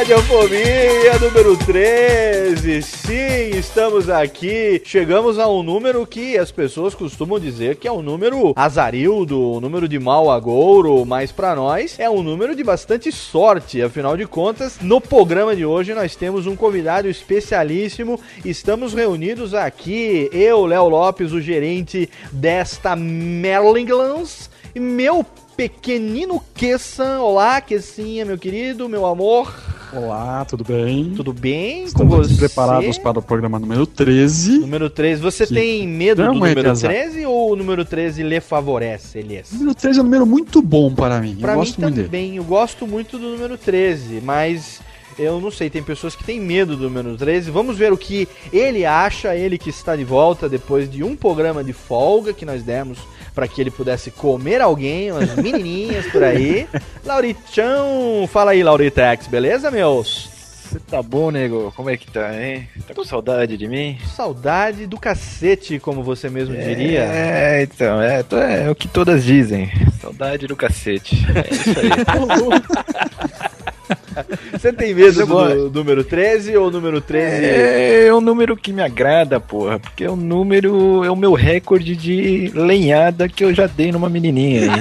Radiofobia número 13. Sim, estamos aqui. Chegamos a um número que as pessoas costumam dizer que é um número azarildo, um número de mau agouro, mas para nós é um número de bastante sorte. Afinal de contas, no programa de hoje nós temos um convidado especialíssimo. Estamos reunidos aqui, eu, Léo Lopes, o gerente desta Merlinglans, e meu pequenino Kessan. Olá, Kessinha, meu querido, meu amor. Olá, tudo bem? Tudo bem Estamos com você? preparados para o programa número 13. Número 13. Você Que tem medo do é número azar. 13 ou o número 13 lhe favorece, Elias? O número 13 é um número muito bom para mim. Eu mim gosto muito dele. também, eu gosto muito do número 13, mas eu não sei, tem pessoas que têm medo do número 13. Vamos ver o que ele acha, ele que está de volta depois de um programa de folga que nós demos para que ele pudesse comer alguém, umas menininhas por aí. Lauritão, fala aí, Lauritex, beleza, meus? Você tá bom, nego? Como é que tá, hein? Tá com saudade de mim? Saudade do cacete, como você mesmo diria. É, então, é, to- é o que todas dizem. Saudade do cacete. É isso aí. Você tem medo do, número 13 ou número 13? É, é um número que me agrada, porra, porque é um número, é o meu recorde de lenhada que eu já dei numa menininha aí.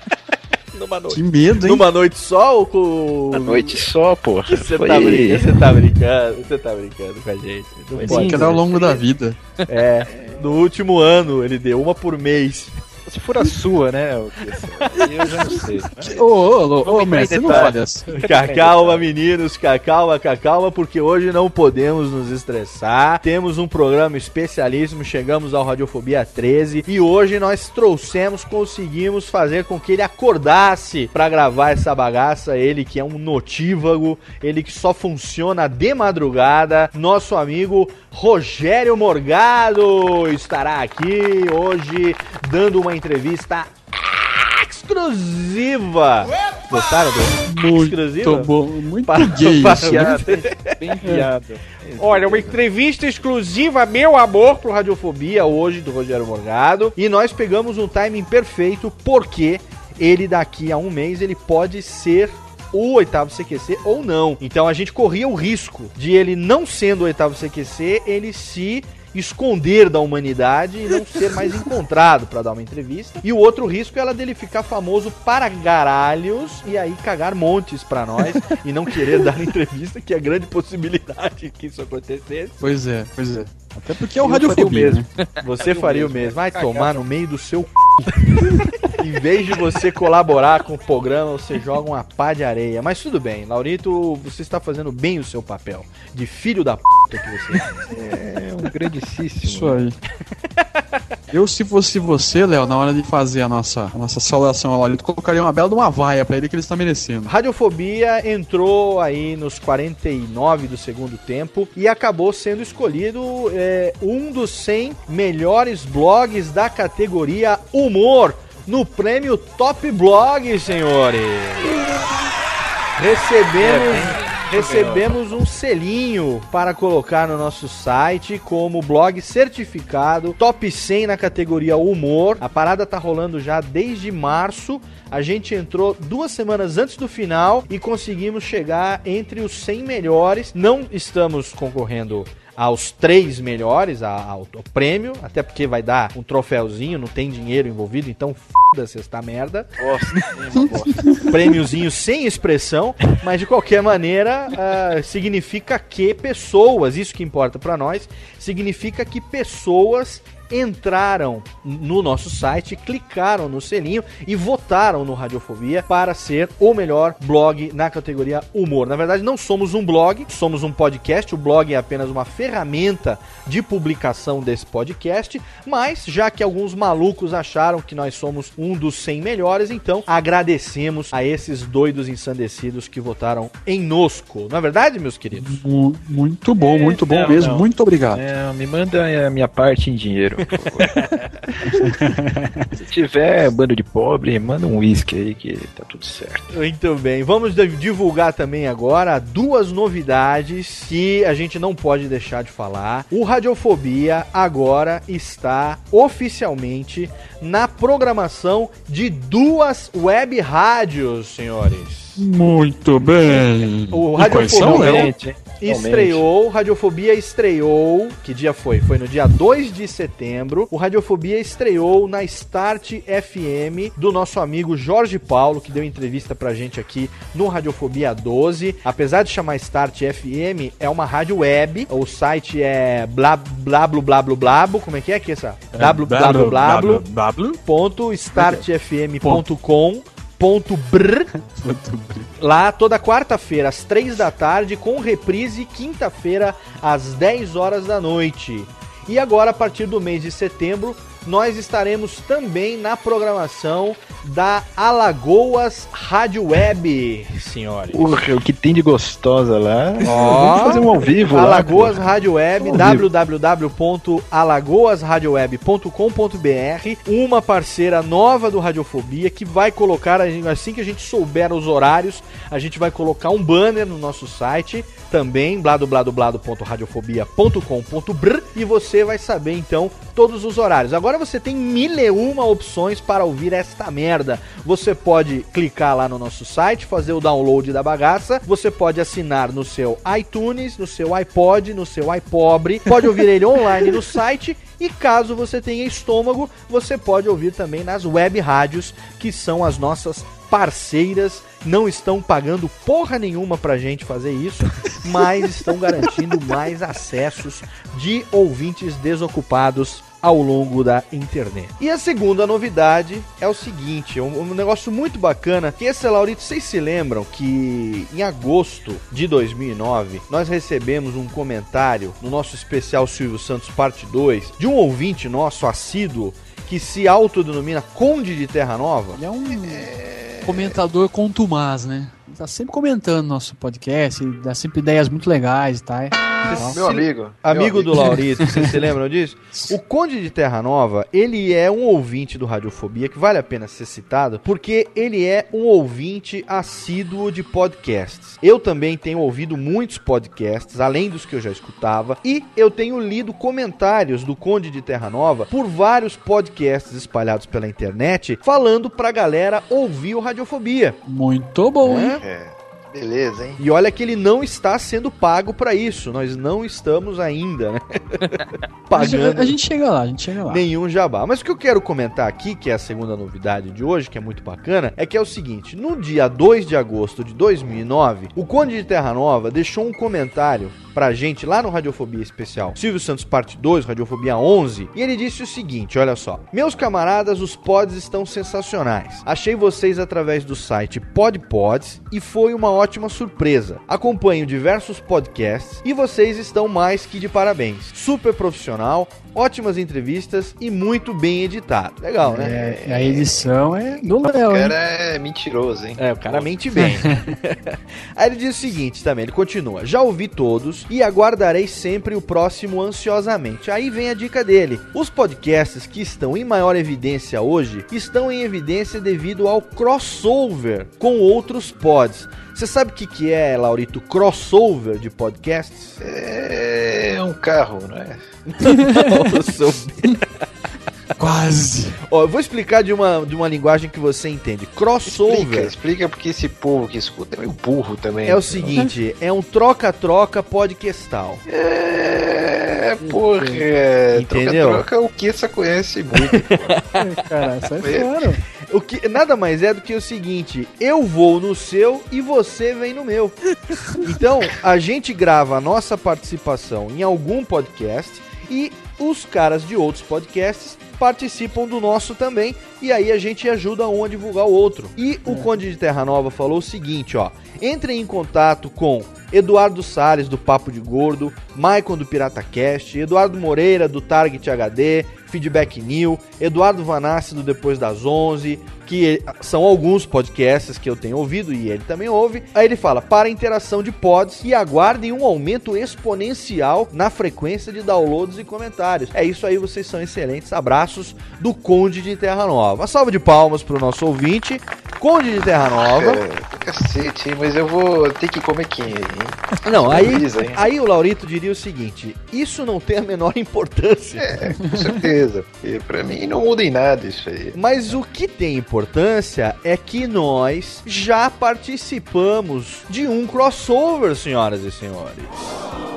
Numa noite. Que medo, hein? Numa noite só ou com. Uma noite só, porra. Você Foi- tá brincando, você tá brincando, você tá brincando com a gente. Não Foi pode. Pode quedar ao longo da vida. É, no último ano ele deu uma por mês. Se for a sua, né? que- Eu já não sei. Ô, ô, ô, ô, mestre, não fale assim. Ca- Calma, meninos, ca- calma, ca- calma, porque hoje não podemos nos estressar. Temos um programa especialíssimo, chegamos ao Radiofobia 13 e hoje nós trouxemos, conseguimos fazer com que ele acordasse pra gravar essa bagaça. Ele que é um notívago, ele que só funciona de madrugada. Nosso amigo Rogério Morgado estará aqui hoje dando uma entrevista exclusiva. Gostaram do exclusiva? Muito bom, muito Para- gay para-. Piada, bem piada. Olha, uma entrevista exclusiva, meu amor, pro Radiofobia hoje do Rogério Morgado. E nós pegamos um timing perfeito, porque ele daqui a um mês ele pode ser o oitavo CQC ou não. Então a gente corria o risco de ele não sendo o oitavo CQC, ele se esconder da humanidade e não ser mais encontrado pra dar uma entrevista. E o outro risco é ela dele ficar famoso para garalhos e aí cagar montes pra nós e não querer dar entrevista, que é grande possibilidade que isso acontecesse. Pois é, pois é. Até porque é o Eu faria o mesmo. né? Você faria o mesmo. Vai tomar no meio do seu c... Em vez de você colaborar com o programa, você joga uma pá de areia. Mas tudo bem, Laurito, você está fazendo bem o seu papel. De filho da p que você é. É um grandíssimo. Isso aí. Eu, se fosse você, Léo, na hora de fazer a nossa, a nossa saudação ao Laurito, colocaria uma bela de uma vaia pra ele que ele está merecendo. Radiofobia entrou aí nos 49 do segundo tempo e acabou sendo escolhido é, um dos 100 melhores blogs da categoria Humor no prêmio Top Blog, senhores. Recebemos. Recebemos um selinho para colocar no nosso site como blog certificado top 100 na categoria humor. A parada tá rolando já desde março. A gente entrou duas semanas antes do final e conseguimos chegar entre os 100 melhores. Não estamos concorrendo aos três melhores, ao, prêmio, até porque vai dar um troféuzinho, não tem dinheiro envolvido, então foda-se esta merda. Prêmiozinho sem expressão, mas de qualquer maneira ah, significa que pessoas, isso que importa pra nós, significa que pessoas entraram no nosso site, clicaram no selinho e votaram no Radiofobia para ser o melhor blog na categoria humor. Na verdade, não somos um blog, somos um podcast. O blog é apenas uma ferramenta de publicação desse podcast, mas já que alguns malucos acharam que nós somos um dos 100 melhores, então agradecemos a esses doidos ensandecidos que votaram em nosco. Não é verdade, meus queridos? Mu- Muito bom, muito bom não, mesmo. não. Muito obrigado. É, me manda a minha parte em dinheiro. Se tiver bando de pobre, manda um uísque aí que tá tudo certo. Muito bem, vamos di- divulgar também agora duas novidades que a gente não pode deixar de falar. O Radiofobia agora está oficialmente na programação de duas web rádios, senhores. Muito bem. O quais são, Radiofobia-? Realmente. Estreou, Radiofobia estreou. Que dia foi? Foi no dia 2 de setembro. O Radiofobia estreou na Start FM do nosso amigo Jorge Paulo, que deu entrevista pra gente aqui no Radiofobia 12. Apesar de chamar Start FM, é uma rádio web. O site é blá blá blá blá blá blá. Como é que é que é essa? blá blá blá blá blá blá blá blá. ponto startfm.com ponto brr Lá toda quarta-feira, às três da tarde, com reprise quinta-feira, às 10 horas da noite. E agora, a partir do mês de setembro, nós estaremos também na programação da Alagoas Rádio Web, senhores. Porra, o que tem de gostosa lá. Ó, Vamos fazer um ao vivo lá. Alagoas porra. Rádio Web, www.alagoasradioweb.com.br, uma parceira nova do Radiofobia que vai colocar, assim que a gente souber os horários, a gente vai colocar um banner no nosso site, também bladobladobladо.radiofobia.com.br e você vai saber então todos os horários. Agora você tem mil e uma opções para ouvir esta merda. Você pode clicar lá no nosso site, fazer o download da bagaça, você pode assinar no seu iTunes, no seu iPod, no seu iPobre, pode ouvir ele online no site e caso você tenha estômago, você pode ouvir também nas web rádios, que são as nossas parceiras, não estão pagando porra nenhuma pra gente fazer isso, mas estão garantindo mais acessos de ouvintes desocupados ao longo da internet. E a segunda novidade é o seguinte, é um, um negócio muito bacana, que esse Laurito, vocês se lembram que em agosto de 2009, nós recebemos um comentário no nosso especial Silvio Santos parte 2, de um ouvinte nosso assíduo, que se autodenomina Conde de Terra Nova. Ele é um comentador contumaz, né? Tá sempre comentando nosso podcast, dá sempre ideias muito legais e tal. Meu amigo. Amigo do Laurito, vocês se lembram disso? O Conde de Terra Nova, ele é um ouvinte do Radiofobia, que vale a pena ser citado, porque ele é um ouvinte assíduo de podcasts. Eu também tenho ouvido muitos podcasts, além dos que eu já escutava, e eu tenho lido comentários do Conde de Terra Nova por vários podcasts espalhados pela internet, falando pra galera ouvir o Radiofobia. Muito bom, hein? eh, Beleza, hein? E olha que ele não está sendo pago pra isso. Nós não estamos ainda, né? A gente- Pagando A gente chega lá, a gente chega lá. nenhum jabá. Mas o que eu quero comentar aqui, que é a segunda novidade de hoje, que é muito bacana, é que é o seguinte: no dia 2 de agosto de 2009, o Conde de Terra Nova deixou um comentário pra gente lá no Radiofobia Especial Silvio Santos Parte 2, Radiofobia 11, e ele disse o seguinte: olha só. Meus camaradas, os pods estão sensacionais. Achei vocês através do site PodPods e foi uma ótima surpresa. Acompanho diversos podcasts e vocês estão mais que de parabéns. Super profissional, ótimas entrevistas e muito bem editado. Legal, né? É, a edição é do Léo, O hein? cara é mentiroso, hein? É, o cara mente bem. Aí ele diz o seguinte também, ele continua: Já ouvi todos e aguardarei sempre o próximo ansiosamente. Aí vem a dica dele: os podcasts que estão em maior evidência hoje estão em evidência devido ao crossover com outros pods. Você sabe o que, que é, Laurito, crossover de podcasts? É um carro, não é? Quase. Ó, eu vou explicar de uma, de uma linguagem que você entende. Explica, Crossover explica porque esse povo que escuta é meio burro também. é o seguinte, é um troca-troca podcastal. É, porra, é, Entendeu? troca-troca o que essa conhece muito. Cara, sai fora. O que nada mais é do que o seguinte: eu vou no seu e você vem no meu. Então, a gente grava a nossa participação em algum podcast e os caras de outros podcasts participam do nosso também e aí a gente ajuda um a divulgar o outro. E o Conde de Terra Nova falou o seguinte, ó: entrem em contato com Eduardo Salles do Papo de Gordo, Maicon do Pirata Cast, Eduardo Moreira do Target HD, Feedback New, Eduardo Vanassi do Depois das 11, que são alguns podcasts que eu tenho ouvido e ele também ouve. Aí ele fala: para interação de pods e aguardem um aumento exponencial na frequência de downloads e comentários. É isso aí, vocês são excelentes. Abraços do Conde de Terra Nova. Uma salva de palmas pro nosso ouvinte, Conde de Terra Nova. É, cacete, mas eu vou ter que comer quem Não, aí, aí o Laurito diria o seguinte: isso não tem a menor importância. É, com certeza. Porque pra mim não muda em nada isso aí. Mas o que tem importância é que nós já participamos de um crossover, senhoras e senhores.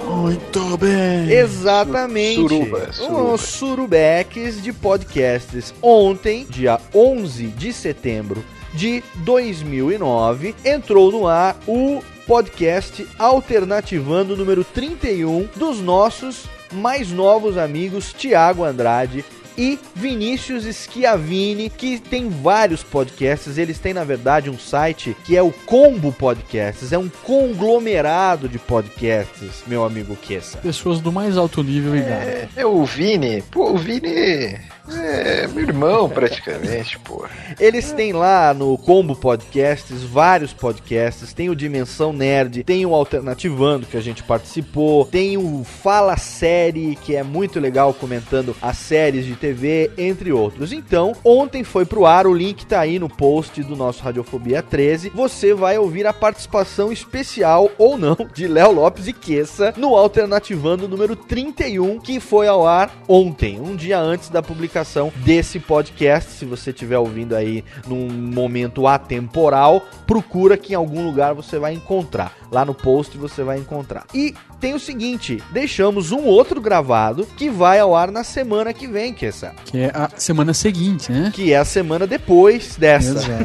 Muito bem. Exatamente. Suruba, suruba. Os surubeques de podcasts. Ontem, dia 11 de setembro de 2009, entrou no ar o podcast Alternativando número 31 dos nossos mais novos amigos Tiago Andrade e Vinícius Schiavini, que tem vários podcasts. Eles têm, na verdade, um site que é o Combo Podcasts. É um conglomerado de podcasts, meu amigo Kessa. Pessoas do mais alto nível e. É, é o Vini. Pô, o Vini é meu irmão praticamente, pô. Eles têm lá no Combo Podcasts vários podcasts. Tem o Dimensão Nerd, tem o Alternativando que a gente participou, tem o Fala Série, que é muito legal comentando as séries de TV, entre outros. Então, ontem foi pro ar, o link tá aí no post do nosso Radiofobia 13. Você vai ouvir a participação especial ou não de Léo Lopes e Queça no Alternativando número 31, que foi ao ar ontem, um dia antes da publicação desse podcast. Se você estiver ouvindo aí num momento atemporal, procura que em algum lugar você vai encontrar. Lá no post você vai encontrar. E tem o seguinte, deixamos um outro gravado que vai ao ar na semana que vem, Kessa. Que é a semana seguinte, né? Que é a semana depois dessa. Exato.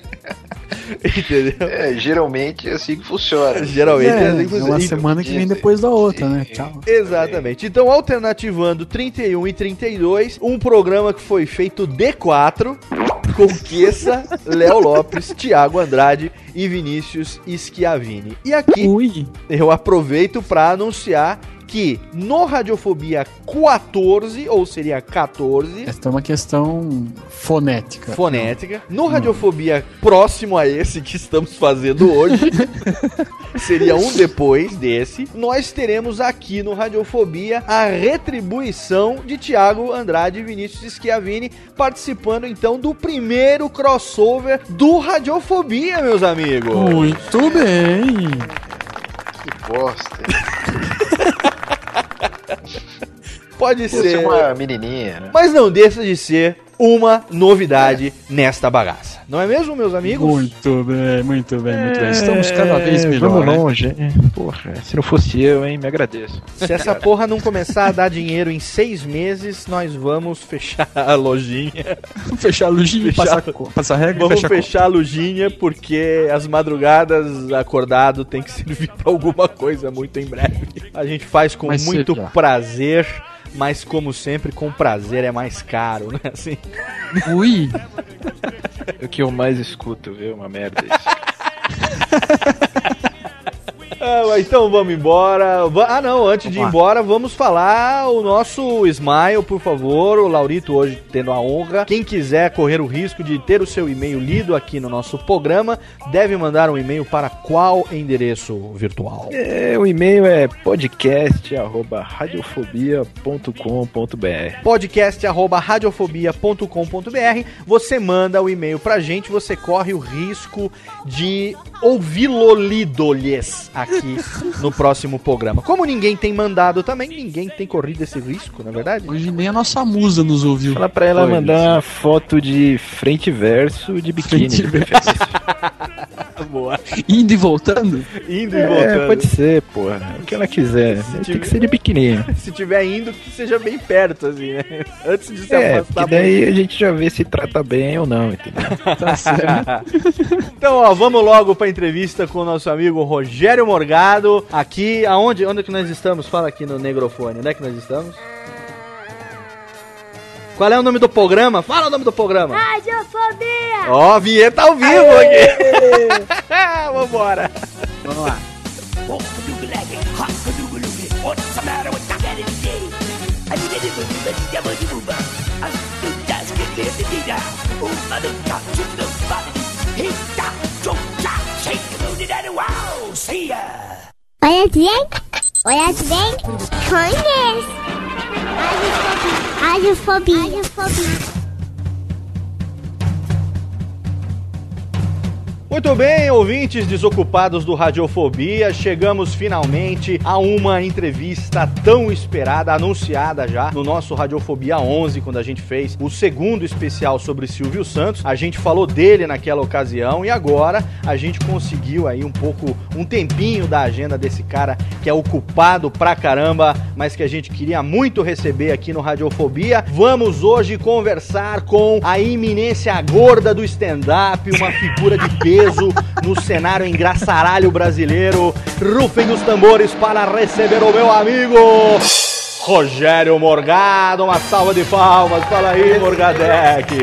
Entendeu? É, geralmente é assim que funciona. Geralmente É, é assim que é funciona. uma Então, semana que vem depois da outra, né? Tchau. Exatamente. Então, alternativando 31 e 32, um programa que foi feito D4 com Queça, Léo Lopes, Thiago Andrade e Vinícius Schiavini. E aqui Ui. eu aproveito para anunciar que no Radiofobia 14, ou seria 14, Esta é uma questão fonética. fonética, no Radiofobia próximo a esse que estamos fazendo hoje, seria um depois desse, nós teremos aqui no Radiofobia a retribuição de Thiago Andrade e Vinícius Schiavini participando então do primeiro crossover do Radiofobia, meus amigos. Muito bem. Que bosta. Pode ser ser, uma menininha, né? mas não deixa de ser uma novidade nesta bagaça. Não é mesmo, meus amigos? Muito bem, muito bem, muito bem. Estamos cada vez É, melhor. Vamos né? longe. hein? Porra, se não fosse eu, hein, me agradeço. Se essa porra não começar a dar dinheiro em seis meses, nós vamos fechar a lojinha. Vamos fechar a lujinha e Fechar- passar, passar regra Vamos fechar fechar a lojinha porque as madrugadas acordado tem que servir pra alguma coisa muito em breve. A gente faz com Mas muito prazer, mas como sempre, com prazer é mais caro, né? Assim. Ui, O que eu mais escuto, viu? Uma merda isso. Ah, então vamos embora. Ah, não, antes de ir embora, vamos falar o nosso Smile, por favor. O Laurito hoje tendo a honra. Quem quiser correr o risco de ter o seu e-mail lido aqui no nosso programa, deve mandar um e-mail para qual endereço virtual? É, o e-mail é podcast@radiofobia.com.br. podcast@radiofobia.com.br. Você manda o e-mail pra gente, você corre o risco de ouvi-lo lido-lhes aqui no próximo programa. Como ninguém tem mandado também, ninguém tem corrido esse risco, na é verdade? hoje nem a nossa musa nos ouviu. Fala pra ela Foi, mandar uma foto de frente e verso de biquíni. Frente e. Boa. Indo e voltando? Indo e É, voltando. pode ser, porra. O que ela quiser. Se Tem tiver- que ser de biquininho. Se tiver indo, que seja bem perto, assim, né? Antes de se É, afastar. daí a gente já vê se trata bem ou não, entendeu? Tá certo. Então, ó, vamos logo pra entrevista com o nosso amigo Rogério Morgado. Aqui, aonde? Onde é que nós estamos? Fala aqui no Negrofone. Onde é que nós estamos? Qual é o nome do programa? Fala o nome do programa. Radiofobia! Ó, vinheta ao vivo aqui. Vambora. Vamos lá. Olha bem, olha bem, conhece. Radiofobia, radiofobia, radiofobia. Muito bem, ouvintes desocupados do Radiofobia, chegamos finalmente a uma entrevista tão esperada, anunciada já no nosso Radiofobia 11, quando a gente fez o segundo especial sobre Silvio Santos. A gente falou dele naquela ocasião e agora a gente conseguiu aí um pouco, um tempinho da agenda desse cara que é ocupado pra caramba, mas que a gente queria muito receber aqui no Radiofobia. Vamos hoje conversar com a iminência gorda do stand-up, uma figura de peso no cenário engraçaralho brasileiro. Rufem os tambores para receber o meu amigo Rogério Morgado. Uma salva de palmas. Fala aí, Morgadec.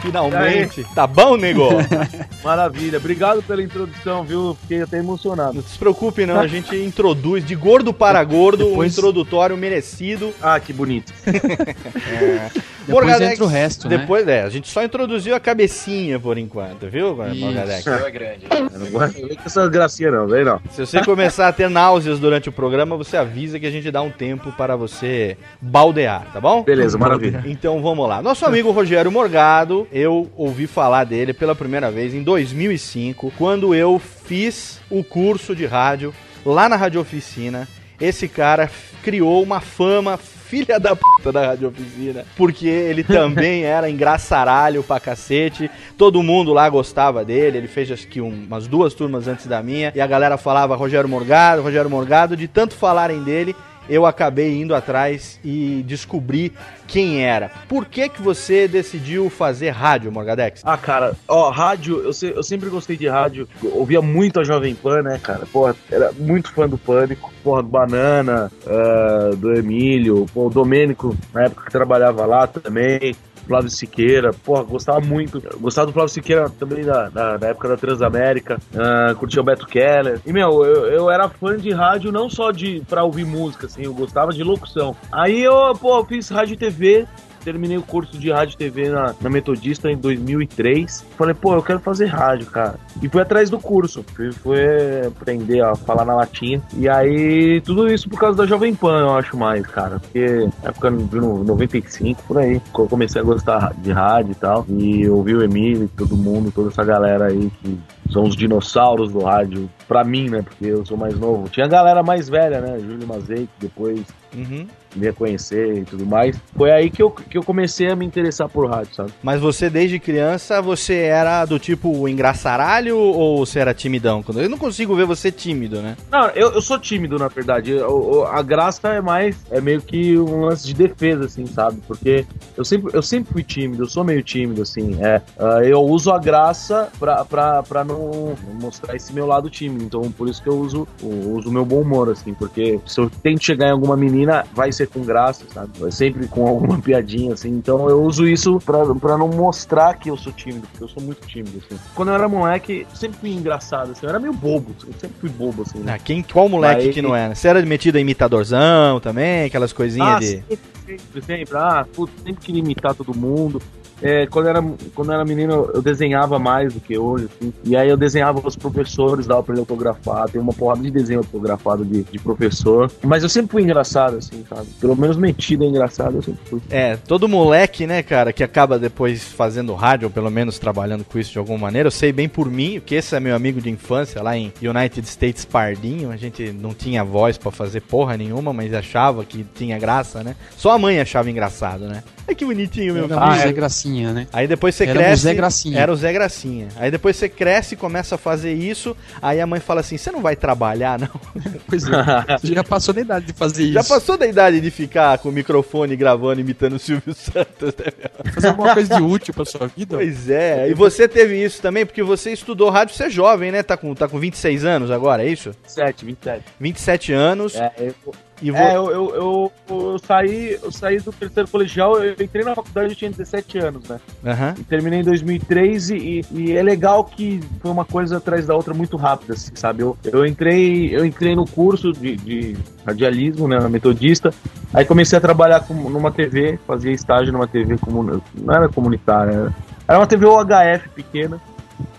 Finalmente. Tá bom, nego? Maravilha, obrigado pela introdução, viu? Fiquei até emocionado. Não se preocupe, não. A gente introduz de gordo para gordo Depois- um introdutório merecido. Ah, que bonito. Depois Morgadex, entra o resto, né? Depois, é, a gente só introduziu a cabecinha por enquanto, viu, Isso. Morgadex? é grande. Eu não gosto vem com essas gracinhas, não, vem não. Se você começar a ter náuseas durante o programa, você avisa que a gente dá um tempo para você baldear, tá bom? Beleza, maravilha. Então vamos lá. Nosso amigo Rogério Morgado, eu ouvi falar dele pela primeira vez em 2005, quando eu fiz o curso de rádio lá na Rádio Oficina. Esse cara criou uma fama filha da puta da Rádio Oficina, porque ele também era engraçaralho pra cacete. Todo mundo lá gostava dele. Ele fez acho que um- umas duas turmas antes da minha e a galera falava Rogério Morgado, Rogério Morgado. De tanto falarem dele, eu acabei indo atrás e descobri quem era. Por que que você decidiu fazer rádio, Morgadex? Ah, cara, ó, rádio, eu, se- eu sempre gostei de rádio, ouvia muito a Jovem Pan, né, cara? Porra, era muito fã do Pânico, porra, do Banana, ah, do Emílio, o Domênico, na época que trabalhava lá também. Flávio Siqueira, porra, gostava muito. Eu Gostava do Flávio Siqueira também da, da, da época da Transamérica. ah, curtia o Beto Keller. E, meu, eu, eu era fã de rádio não só de pra ouvir música, assim, eu gostava de locução. Aí eu, pô, fiz rádio e TV, terminei o curso de rádio e TV na, na Metodista em 2003. Falei, pô, eu quero fazer rádio, cara. E fui atrás do curso. Fui, fui aprender a falar na latinha. E aí, tudo isso por causa da Jovem Pan, eu acho mais, cara. Porque época de no- 95, por aí, eu comecei a gostar de rádio e tal. E ouvi o Emílio, todo mundo, toda essa galera aí que são os dinossauros do rádio. Pra mim, né? Porque eu sou mais novo. Tinha galera mais velha, né? Júlio Mazei, depois Uhum. Me conhecer e tudo mais. Foi aí que eu, que eu comecei a me interessar por rádio, sabe? Mas você, desde criança, você era do tipo engraçaralho ou você era timidão? Eu não consigo ver você tímido, né? Não, eu, eu sou tímido, na verdade. Eu- eu- a graça é mais, é meio que um lance de defesa, assim, sabe? Porque eu sempre, eu sempre fui tímido, eu sou meio tímido, assim. É, Ah, eu uso a graça pra, pra, pra não mostrar esse meu lado tímido. Então, por isso que eu uso eu uso o meu bom humor, assim. Porque se eu tento chegar em alguma menina, vai ser com graça, sabe? Vai sempre com alguma piadinha, assim. Então, eu uso isso pra, pra não mostrar que eu sou tímido, porque eu sou muito tímido, assim. Quando eu era moleque, eu sempre fui engraçado, assim. Eu era meio bobo, eu sempre fui bobo, assim. né? Ah, quem, qual moleque Aí- que não era? Você era metido a imitadorzão também? Aquelas coisinhas Ah, de. sempre, sempre, sempre. Ah, putz, sempre queria imitar todo mundo. É, quando, era, quando era menino, eu desenhava mais do que hoje, assim. E aí eu desenhava os professores, dava pra ele autografar. Tem uma porrada de desenho autografado de, de professor. Mas eu sempre fui engraçado, assim, sabe? Pelo menos metido a engraçado, eu sempre fui. É, todo moleque, né, cara, que acaba depois fazendo rádio, ou pelo menos trabalhando com isso de alguma maneira, eu sei bem por mim, porque esse é meu amigo de infância lá em United States Pardinho, a gente não tinha voz pra fazer porra nenhuma, mas achava que tinha graça, né? Só a mãe achava engraçado, né? Ai, que bonitinho, meu Era filho. o Zé Gracinha, né? Aí depois você Era o cresce. Zé Gracinha. Era o Zé Gracinha. Aí depois você cresce e começa a fazer isso. Aí a mãe fala assim: você não vai trabalhar, não? Pois é. Você já passou da idade de fazer isso. Já passou da idade de ficar com o microfone gravando, imitando o Silvio Santos, né, meu? Fazer alguma coisa de útil pra sua vida? Pois é. E você teve isso também, porque você estudou rádio, você é jovem, né? Tá com, tá com 26 anos agora, é isso? 27, 27. 27 anos. É, eu, E vo... é, eu, eu, eu, eu saí, eu saí do terceiro colegial, eu entrei na faculdade, eu tinha 17 anos, né? Aham. E terminei em 2003 e, e é legal que foi uma coisa atrás da outra muito rápida, assim, sabe? Eu, eu entrei eu entrei no curso de, de radialismo, né, metodista, aí comecei a trabalhar com, numa TV, fazia estágio numa TV, comun, não era comunitária, era, era uma TV UHF pequena,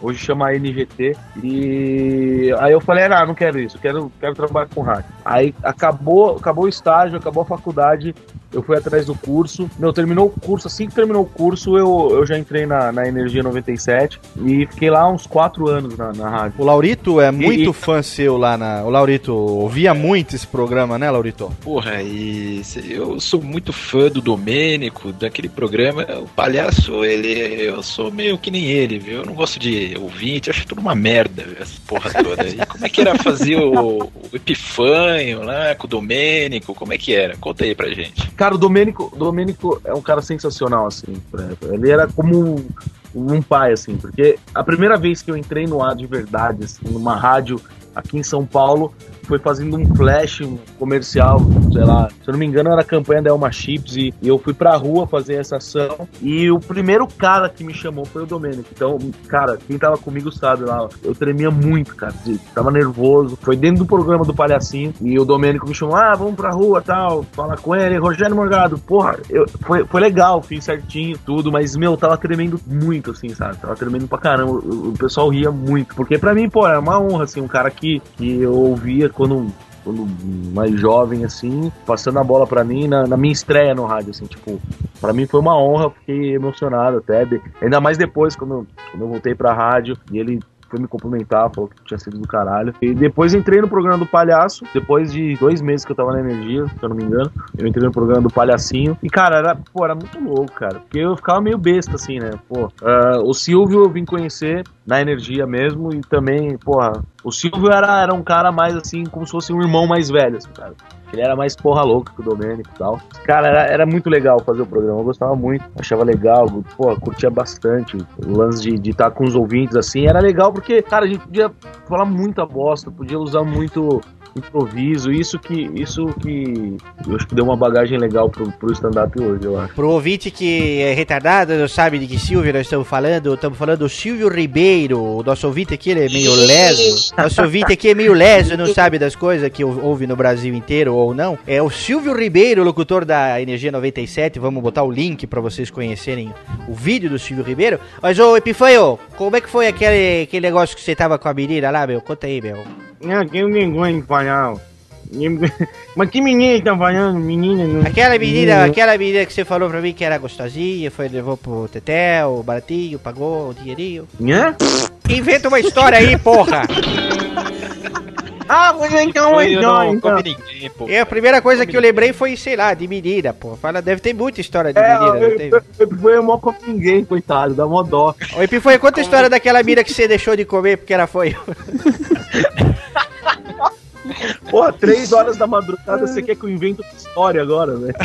hoje chama NGT, e aí eu falei, ah, não quero isso, quero, quero trabalhar com rádio. Aí acabou, acabou o estágio, acabou a faculdade, eu fui atrás do curso. Meu, terminou o curso. Assim que terminou o curso, eu, eu já entrei na, na Energia 97 e fiquei lá uns quatro anos na, na rádio. O Laurito é muito E- fã seu lá na. O Laurito ouvia muito esse programa, né, Laurito? Porra, e eu sou muito fã do Domênico, daquele programa. O palhaço, ele. Eu sou meio que nem ele, viu? Eu não gosto de ouvinte, acho tudo uma merda, essa porra toda. E como é que era fazer o, o Epifanho lá com o Domênico? Como é que era? Conta aí pra gente. Cara, o Domênico, Domênico é um cara sensacional, assim. Ele era como um, um pai, assim, porque a primeira vez que eu entrei no ar de verdade, assim, numa rádio aqui em São Paulo, foi fazendo um flash, comercial, sei lá, se eu não me engano era a campanha da Elma Chips e, eu fui pra rua fazer essa ação e o primeiro cara que me chamou foi o Domênico. Então, cara, quem tava comigo sabe lá, eu tremia muito, cara, tava nervoso. Foi dentro do programa do Palhacinho e o Domênico me chamou, ah, vamos pra rua, tal, fala com ele, Rogério Morgado, porra, eu, foi, foi legal, fiz certinho, tudo, mas, meu, tava tremendo muito, assim, sabe? Tava tremendo pra caramba, o, o pessoal ria muito, porque pra mim, pô, era uma honra, assim, um cara que, que eu ouvia quando quando mais jovem, assim, passando a bola pra mim na, na minha estreia no rádio, assim, tipo, pra mim foi uma honra, fiquei emocionado até, ainda mais depois, quando, quando eu voltei pra rádio, e ele foi me cumprimentar, falou que tinha sido do caralho. E depois entrei no programa do Palhaço, depois de dois meses que eu tava na Energia, se eu não me engano, eu entrei no programa do Palhacinho, e cara, era, pô, era muito louco, cara, porque eu ficava meio besta, assim, né, pô, ah, o Silvio eu vim conhecer na Energia mesmo, e também, porra, o Silvio era, era um cara mais assim, como se fosse um irmão mais velho, assim, cara. Ele era mais porra louca que o Domênico e tal. Cara, era, era muito legal fazer o programa. Eu gostava muito, achava legal, pô, curtia bastante. O lance de estar com os ouvintes assim era legal porque, cara, a gente podia falar muita bosta, podia usar muito improviso. Isso que, isso que eu acho que deu uma bagagem legal pro, pro stand-up hoje, eu acho. Pro ouvinte que é retardado, não sabe de que Silvio nós estamos falando, estamos falando do Silvio Ribeiro. O nosso ouvinte aqui ele é meio leso. Nosso ouvinte aqui é meio leso, não sabe das coisas que ou- ouve no Brasil inteiro ou não. É o Silvio Ribeiro, locutor da Energia 97. Vamos botar o link pra vocês conhecerem o vídeo do Silvio Ribeiro. Mas, ô Epifanho, como é que foi aquele, aquele negócio que você tava com a menina lá, meu? Conta aí, meu. Não, que vergonha de falar. Mas que menina tá falando? Menina não. Aquela menina, aquela menina que você falou pra mim que era gostosinha, foi, levou pro Tetel, baratinho, pagou o dinheirinho. Hã? Inventa uma história aí, porra! Ah, vou então, Foi, eu então, não então. come ninguém, pô. E a primeira coisa que eu lembrei foi, sei lá, de menina, pô. Fala, deve ter muita história de É, menina. não tem? eu- foi mó com ninguém, coitado, dá mó dó. Ô, Epifanho, conta a história daquela mina que você deixou de comer porque ela foi. Porra, três horas da madrugada, você quer que eu invente uma história agora, velho?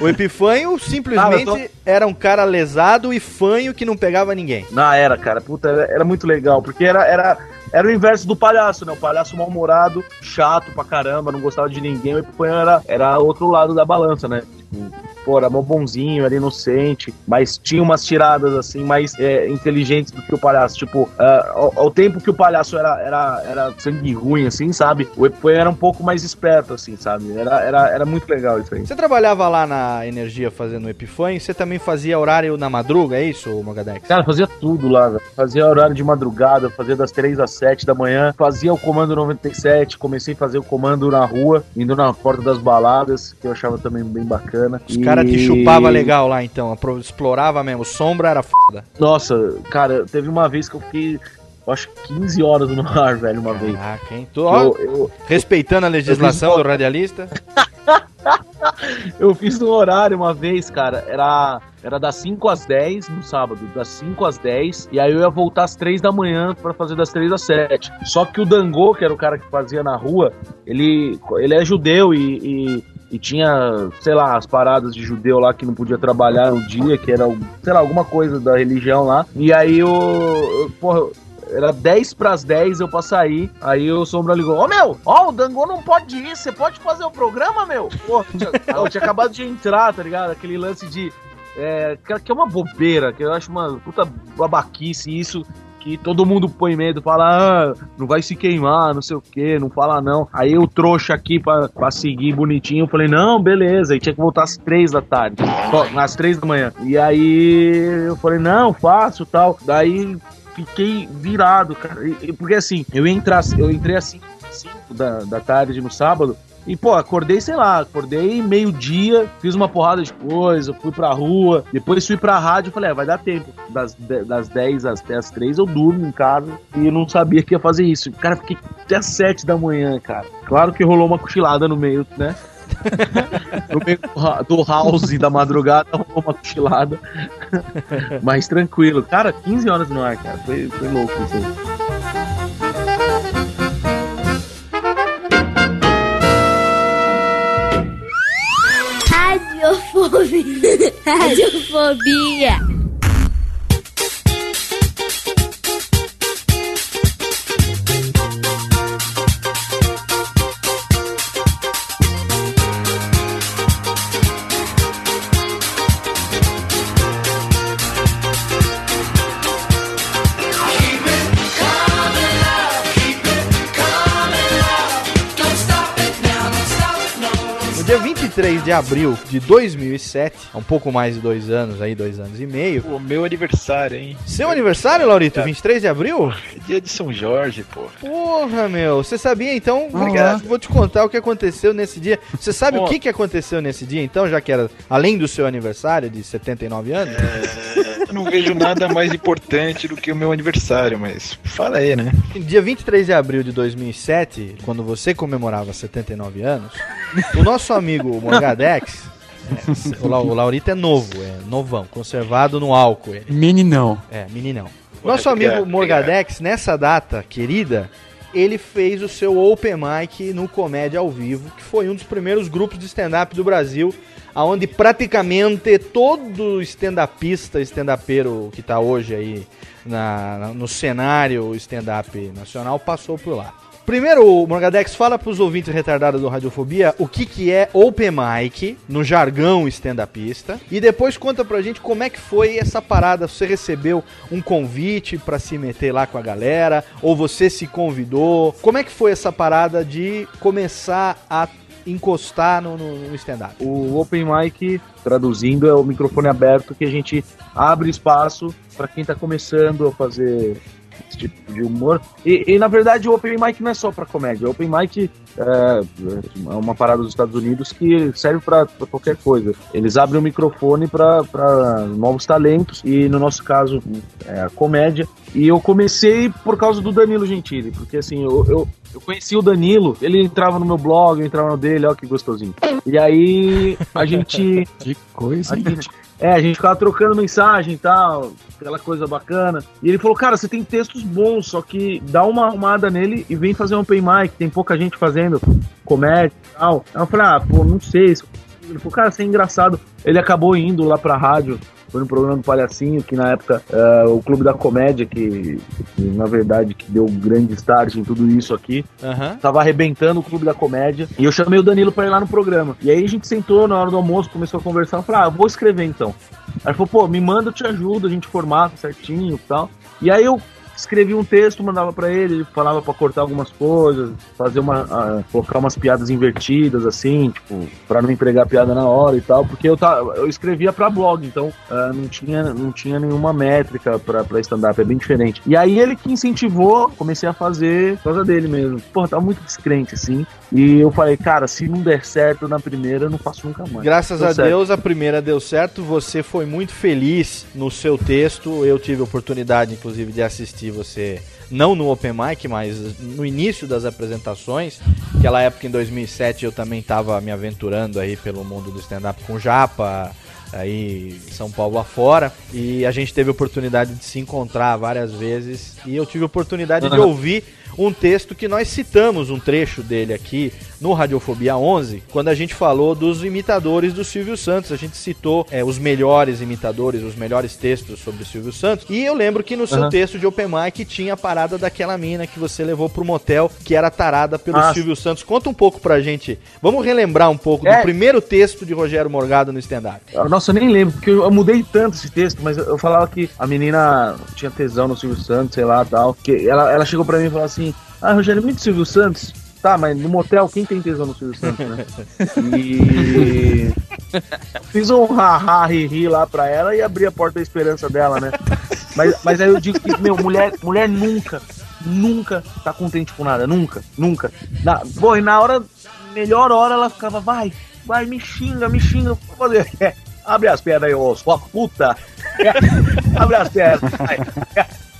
O Epifanho simplesmente Ah, eu era um cara lesado e fanho que não pegava ninguém. Não, era, cara, puta, era, era muito legal, porque era, era, era o inverso do palhaço, né? O palhaço mal-humorado, chato pra caramba, não gostava de ninguém, o Epifanho era, era outro lado da balança, né? Tipo, pô, era mó bonzinho, era inocente, mas tinha umas tiradas, assim, mais é, inteligentes do que o palhaço. Tipo, ah, ao, ao tempo que o palhaço era, era, era sangue ruim, assim, sabe? O Epifanho era um pouco mais esperto, assim, sabe? Era, era, era muito legal isso aí. Você trabalhava lá na Energia fazendo o Epifanho, você também fazia horário na madruga, é isso, Mogadex? Cara, fazia tudo lá, velho. Fazia horário de madrugada, fazia das 3 às 7 da manhã, fazia o comando 97, comecei a fazer o comando na rua, indo na porta das baladas, que eu achava também bem bacana. Os caras te chupavam legal lá então, explorava mesmo. Sombra era foda. Nossa, cara, teve uma vez que eu fiquei, eu acho que 15 horas no ar, velho, uma vez. Caraca, hein? Tô, Eu, eu, respeitando a legislação do radialista. eu fiz no horário uma vez, cara, era, era das 5 às 10 no sábado, das 5 às 10, e aí eu ia voltar às 3 da manhã pra fazer das 3 às 7. Só que o Dangô, que era o cara que fazia na rua, ele, ele é judeu e, e, e tinha, sei lá, as paradas de judeu lá que não podia trabalhar no dia, que era, sei lá, alguma coisa da religião lá. E aí eu, porra, era 10 pras 10 eu pra sair. Aí o Sombra ligou: Ô meu, ó, o Dangô não pode ir, você pode fazer o programa, meu? Pô, eu tinha acabado de entrar, tá ligado? Aquele lance de. É, que é uma bobeira, que eu acho uma puta babaquice isso. Que todo mundo põe medo, fala, ah, não vai se queimar, não sei o que, não fala não. Aí eu trouxa aqui pra, pra seguir bonitinho, eu falei, não, beleza. E tinha que voltar às três da tarde, às três da manhã. E aí eu falei, não, faço tal. Daí fiquei virado, cara. Porque assim, eu, ia entrar, eu entrei assim, 5 da, da tarde no sábado. E, pô, acordei, sei lá, acordei meio-dia, fiz uma porrada de coisa, fui pra rua, depois fui pra rádio e falei, é, vai dar tempo. Das, das 10 até as 3 eu durmo em casa e não sabia que ia fazer isso. Cara, fiquei até as 7 da manhã, cara. Claro que rolou uma cochilada no meio, né? no meio do house da madrugada rolou uma cochilada. Mas tranquilo. Cara, 15 horas no ar, cara. Foi, foi louco isso aí. Radiofobia. 23 de abril de 2007, há um pouco mais de dois anos aí, dois anos e meio. O meu aniversário, hein? Seu aniversário, Laurito? 23 de abril? É dia de São Jorge, pô. Porra, meu. Você sabia então? Olá. Vou te contar o que aconteceu nesse dia. Você sabe o Ó. que, que aconteceu nesse dia então, já que era além do seu aniversário de 79 anos? Eu não vejo nada mais importante do que o meu aniversário, mas fala aí, né? Dia 23 de abril de 2007, quando você comemorava 79 anos, o nosso amigo Morgadex, é, o, La- o Laurito é novo, é novão, conservado no álcool. Ele. Meninão. É, meninão. Nosso amigo Morgadex, nessa data querida, ele fez o seu Open Mic no Comédia ao Vivo, que foi um dos primeiros grupos de stand-up do Brasil, aonde praticamente todo stand-upista, stand-upeiro que tá hoje aí na- no cenário stand-up nacional passou por lá. Primeiro, Morgadex, fala pros ouvintes retardados do Radiofobia o que, que é Open Mic, no jargão stand-upista, e depois conta pra gente como é que foi essa parada. Você recebeu um convite pra se meter lá com a galera, ou você se convidou? Como é que foi essa parada de começar a encostar no, no- no stand-up? O Open Mic, traduzindo, é o microfone aberto que a gente abre espaço para quem tá começando a fazer esse tipo de humor. E, e, na verdade o Open Mic não é só para comédia. O Open Mic é, é uma parada dos Estados Unidos que serve para qualquer coisa. Eles abrem o microfone para novos talentos e, no nosso caso, é a comédia. E eu comecei por causa do Danilo Gentili, porque assim, eu, eu, eu conheci o Danilo, ele entrava no meu blog, eu entrava no dele, ó que gostosinho. E aí a gente. Que coisa. A gente, é, a gente ficava trocando mensagem e tal, aquela coisa bacana. E ele falou, cara, você tem textos bons, só que dá uma arrumada nele e vem fazer um open mic, tem pouca gente fazendo comédia e tal. Aí eu falei, ah, pô, não sei. Ele falou, cara, você é engraçado. Ele acabou indo lá pra rádio foi no programa do Palhacinho, que na época uh, o Clube da Comédia, que, que, na verdade que deu um grande start em tudo isso aqui, Aham. tava arrebentando o Clube da Comédia. E eu chamei o Danilo pra ir lá no programa. E aí a gente sentou na hora do almoço, começou a conversar. Eu falei, ah, eu vou escrever então. Aí ele falou, pô, me manda, eu te ajudo, a gente formata certinho e tal. E aí eu escrevi um texto, mandava pra ele, ele falava pra cortar algumas coisas, fazer uma. colocar umas piadas invertidas, assim, tipo, pra não entregar a piada na hora e tal, porque eu, tá, eu escrevia pra blog, então ah, não, tinha, não tinha nenhuma métrica pra, pra stand-up, é bem diferente. E aí ele que incentivou, comecei a fazer por causa dele mesmo. Pô, tava muito descrente, assim. E eu falei, cara, se não der certo na primeira, eu não faço nunca mais. Graças Deu a certo. Deus, a primeira deu certo. Você foi muito feliz no seu texto. Eu tive a oportunidade, inclusive, de assistir você, não no Open Mic, mas no início das apresentações. Aquela época, em 2007, eu também estava me aventurando aí pelo mundo do stand-up com Japa, aí São Paulo afora. E a gente teve a oportunidade de se encontrar várias vezes. E eu tive a oportunidade de Aham. ouvir um texto que nós citamos um trecho dele aqui no Radiofobia 11, quando a gente falou dos imitadores do Silvio Santos. A gente citou é, os melhores imitadores, os melhores textos sobre o Silvio Santos. E eu lembro que no seu Aham. texto de Open Mic tinha a parada daquela mina que você levou pro motel, que era tarada pelo Ah, Silvio Santos. Conta um pouco pra gente. Vamos relembrar um pouco do É. primeiro texto de Rogério Morgado no stand-up. Nossa, eu nem lembro, porque eu, eu mudei tanto esse texto, mas eu, eu falava que a menina tinha tesão no Silvio Santos, sei lá, tal. Que ela, ela chegou pra mim e falou assim: Ah, Rogério, muito Silvio Santos. Tá, mas no motel, quem tem tesão no Silvio Santos, né? E. Fiz um ha-ha, ri-ri lá pra ela e abri a porta da esperança dela, né? Mas, mas aí eu digo que, meu, mulher, mulher nunca, nunca tá contente com nada, nunca, nunca. Na, pô, e na hora, melhor hora ela ficava, vai, vai, me xinga, me xinga, fazer. Abre as pernas aí, ô sua puta. Abre as pernas. vai.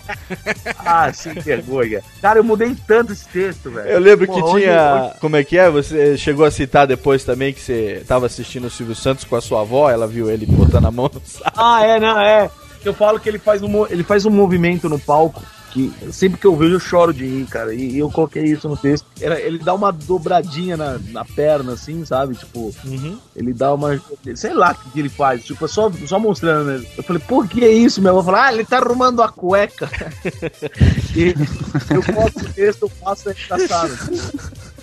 Ah, sem vergonha. Cara, eu mudei tanto esse texto, velho. Eu lembro que hoje- tinha. hoje- Como é que é? Você chegou a citar depois também que você tava assistindo o Silvio Santos com a sua avó, ela viu ele botando a mão no saco. Ah, é, não, é. Eu falo que ele faz um, ele faz um movimento no palco que sempre que eu vejo eu choro de rir, cara. E, e eu coloquei isso no texto. Era- ele dá uma dobradinha na, na perna, assim, sabe? Tipo, ele dá uma. Sei lá o que ele faz. Tipo, é só, só mostrando mesmo. Eu falei, por que é isso, meu? Eu falei, ah, ele tá arrumando a cueca. e eu posto o texto, eu faço é engraçado.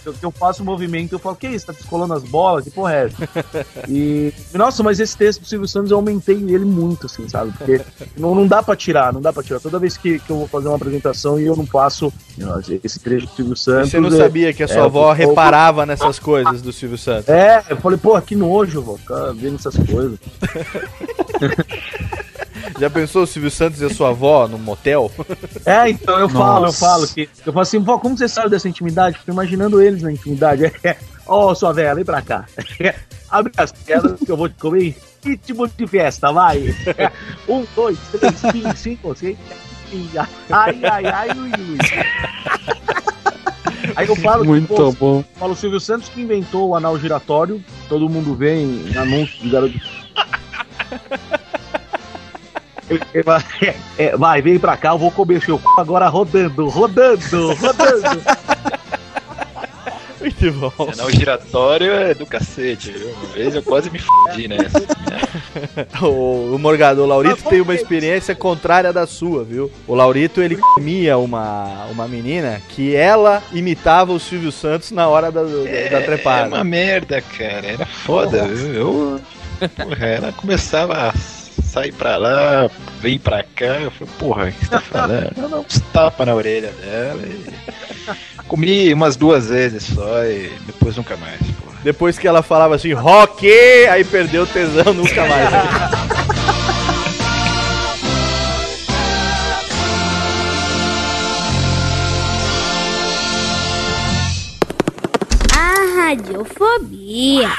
Eu, eu faço o movimento, eu falo, que isso? Tá descolando as bolas? Que porra é essa? E. Nossa, mas esse texto do Silvio Santos eu aumentei ele muito, assim, sabe? Porque não, não dá pra tirar, não dá pra tirar. Toda vez que, que eu vou fazer uma apresentação e eu não passo esse trecho do Silvio Santos. Você não é- sabia que a sua é, avó eu- reparava nessas coisas do Silvio Santos. É, eu falei, porra, que nojo, vou ficar vendo essas coisas. Já pensou o Silvio Santos e a sua avó no motel? É, então eu falo, eu Nossa. falo que. Eu falo assim, vó, como você sabe dessa intimidade? Fico imaginando eles na intimidade. É, Ó, sua velha, vem pra cá. Abre as pernas que eu vou te comer em ritmo de festa, vai. Um, dois, três, cinco, cinco, seis, sete, ai, ai, ai, ui, ui. Aí eu falo que, Muito pô, bom. Fala o Silvio Santos que inventou o anal giratório. Todo mundo vê em anúncios de garoto. Ele- vai, é, vai, vem pra cá, eu vou comer seu c agora rodando, rodando, rodando. Muito bom. Canal giratório é do cacete, viu? Uma vez eu quase me fudi nessa. O, o Morgado, o Laurito tem uma experiência contrária da sua, viu? O Laurito, ele comia uma, uma menina que ela imitava o Silvio Santos na hora da, da É trepada. uma merda, cara. Era foda, viu? Eu. Porra, ela começava a sair pra lá, vem pra cá. Eu falei, porra, o que você tá falando? Eu não, uns tapa na orelha dela. E... Comi umas duas vezes só e depois nunca mais, porra. Depois que ela falava assim, rock, aí perdeu o tesão nunca mais. Radiofobia.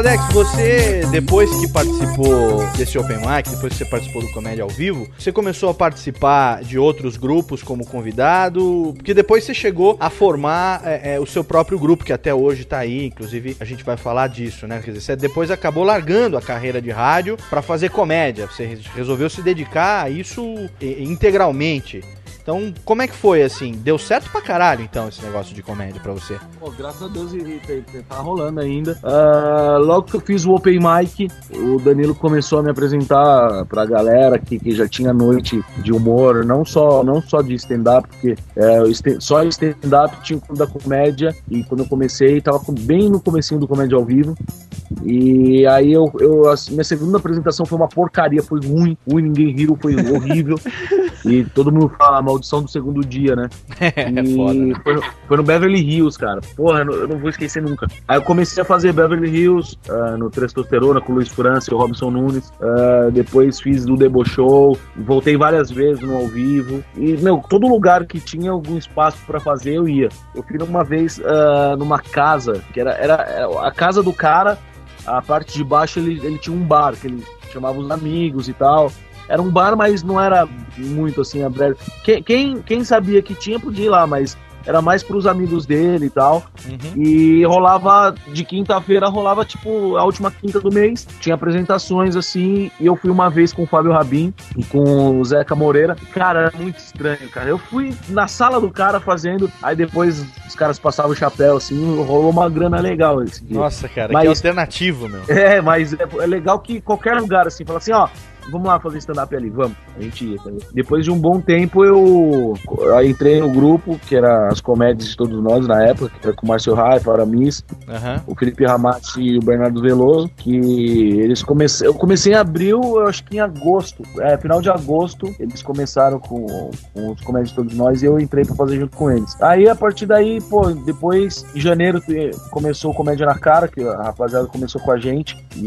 Morgadex, você, depois que participou desse Open Mic, depois que você participou do Comédia ao Vivo, você começou a participar de outros grupos como convidado, porque depois você chegou a formar é, é, o seu próprio grupo, que até hoje tá aí, inclusive a gente vai falar disso, né? Quer dizer, você depois acabou largando a carreira de rádio para fazer comédia, você resolveu se dedicar a isso integralmente. Então, como é que foi, assim? Deu certo pra caralho, então, esse negócio de comédia pra você? Pô, graças a Deus tá rolando ainda. Ah, logo que eu fiz o Open Mic, o Danilo começou a me apresentar pra galera que, que já tinha noite de humor, não só, não só de stand-up, porque é, só stand-up tinha da comédia, e quando eu comecei, tava bem no comecinho do Comédia ao Vivo. E aí eu, eu a minha segunda apresentação foi uma porcaria, foi ruim, ruim, ninguém riu, foi horrível. e todo mundo fala a maldição do segundo dia, né? É E foda, né? foi, no- foi no Beverly Hills, cara. Porra, eu não, eu não vou esquecer nunca. Aí eu comecei a fazer Beverly Hills ah, no Testosterona com o Luiz França e o Robson Nunes. Ah, depois fiz o Debo Show. Voltei várias vezes no ao vivo. E, meu, todo lugar que tinha algum espaço pra fazer, eu ia. Eu fui uma vez ah, numa casa, que era, era, era a casa do cara. A parte de baixo ele, ele tinha um bar, que ele chamava os amigos e tal. Era um bar, mas não era muito assim aberto. Quem, quem, quem sabia que tinha podia ir lá, mas era mais pros amigos dele e tal. Uhum. E rolava, de quinta-feira, rolava tipo a última quinta do mês. Tinha apresentações assim. E eu fui uma vez com o Fábio Rabin e com o Zeca Moreira. Cara, era muito estranho, cara. Eu fui na sala do cara fazendo. Aí depois os caras passavam o chapéu assim. Rolou uma grana legal esse dia. Nossa, cara, Mas- que alternativo, meu. É, mas é, é legal que qualquer lugar assim, fala assim, ó, vamos lá fazer stand-up ali, vamos. A gente ia? Depois de um bom tempo eu, eu entrei no grupo, que era as comédias de todos nós na época, que era com o Márcio Raifa, Aramis, Aham. o Felipe Ramati e o Bernardo Veloso, que eles comecei, eu comecei em abril, eu acho que em agosto, é, final de agosto, eles começaram com, com os comédias de todos nós e eu entrei pra fazer junto com eles. Aí a partir daí, pô, depois em janeiro começou o Comédia na Cara, que a rapaziada começou com a gente, e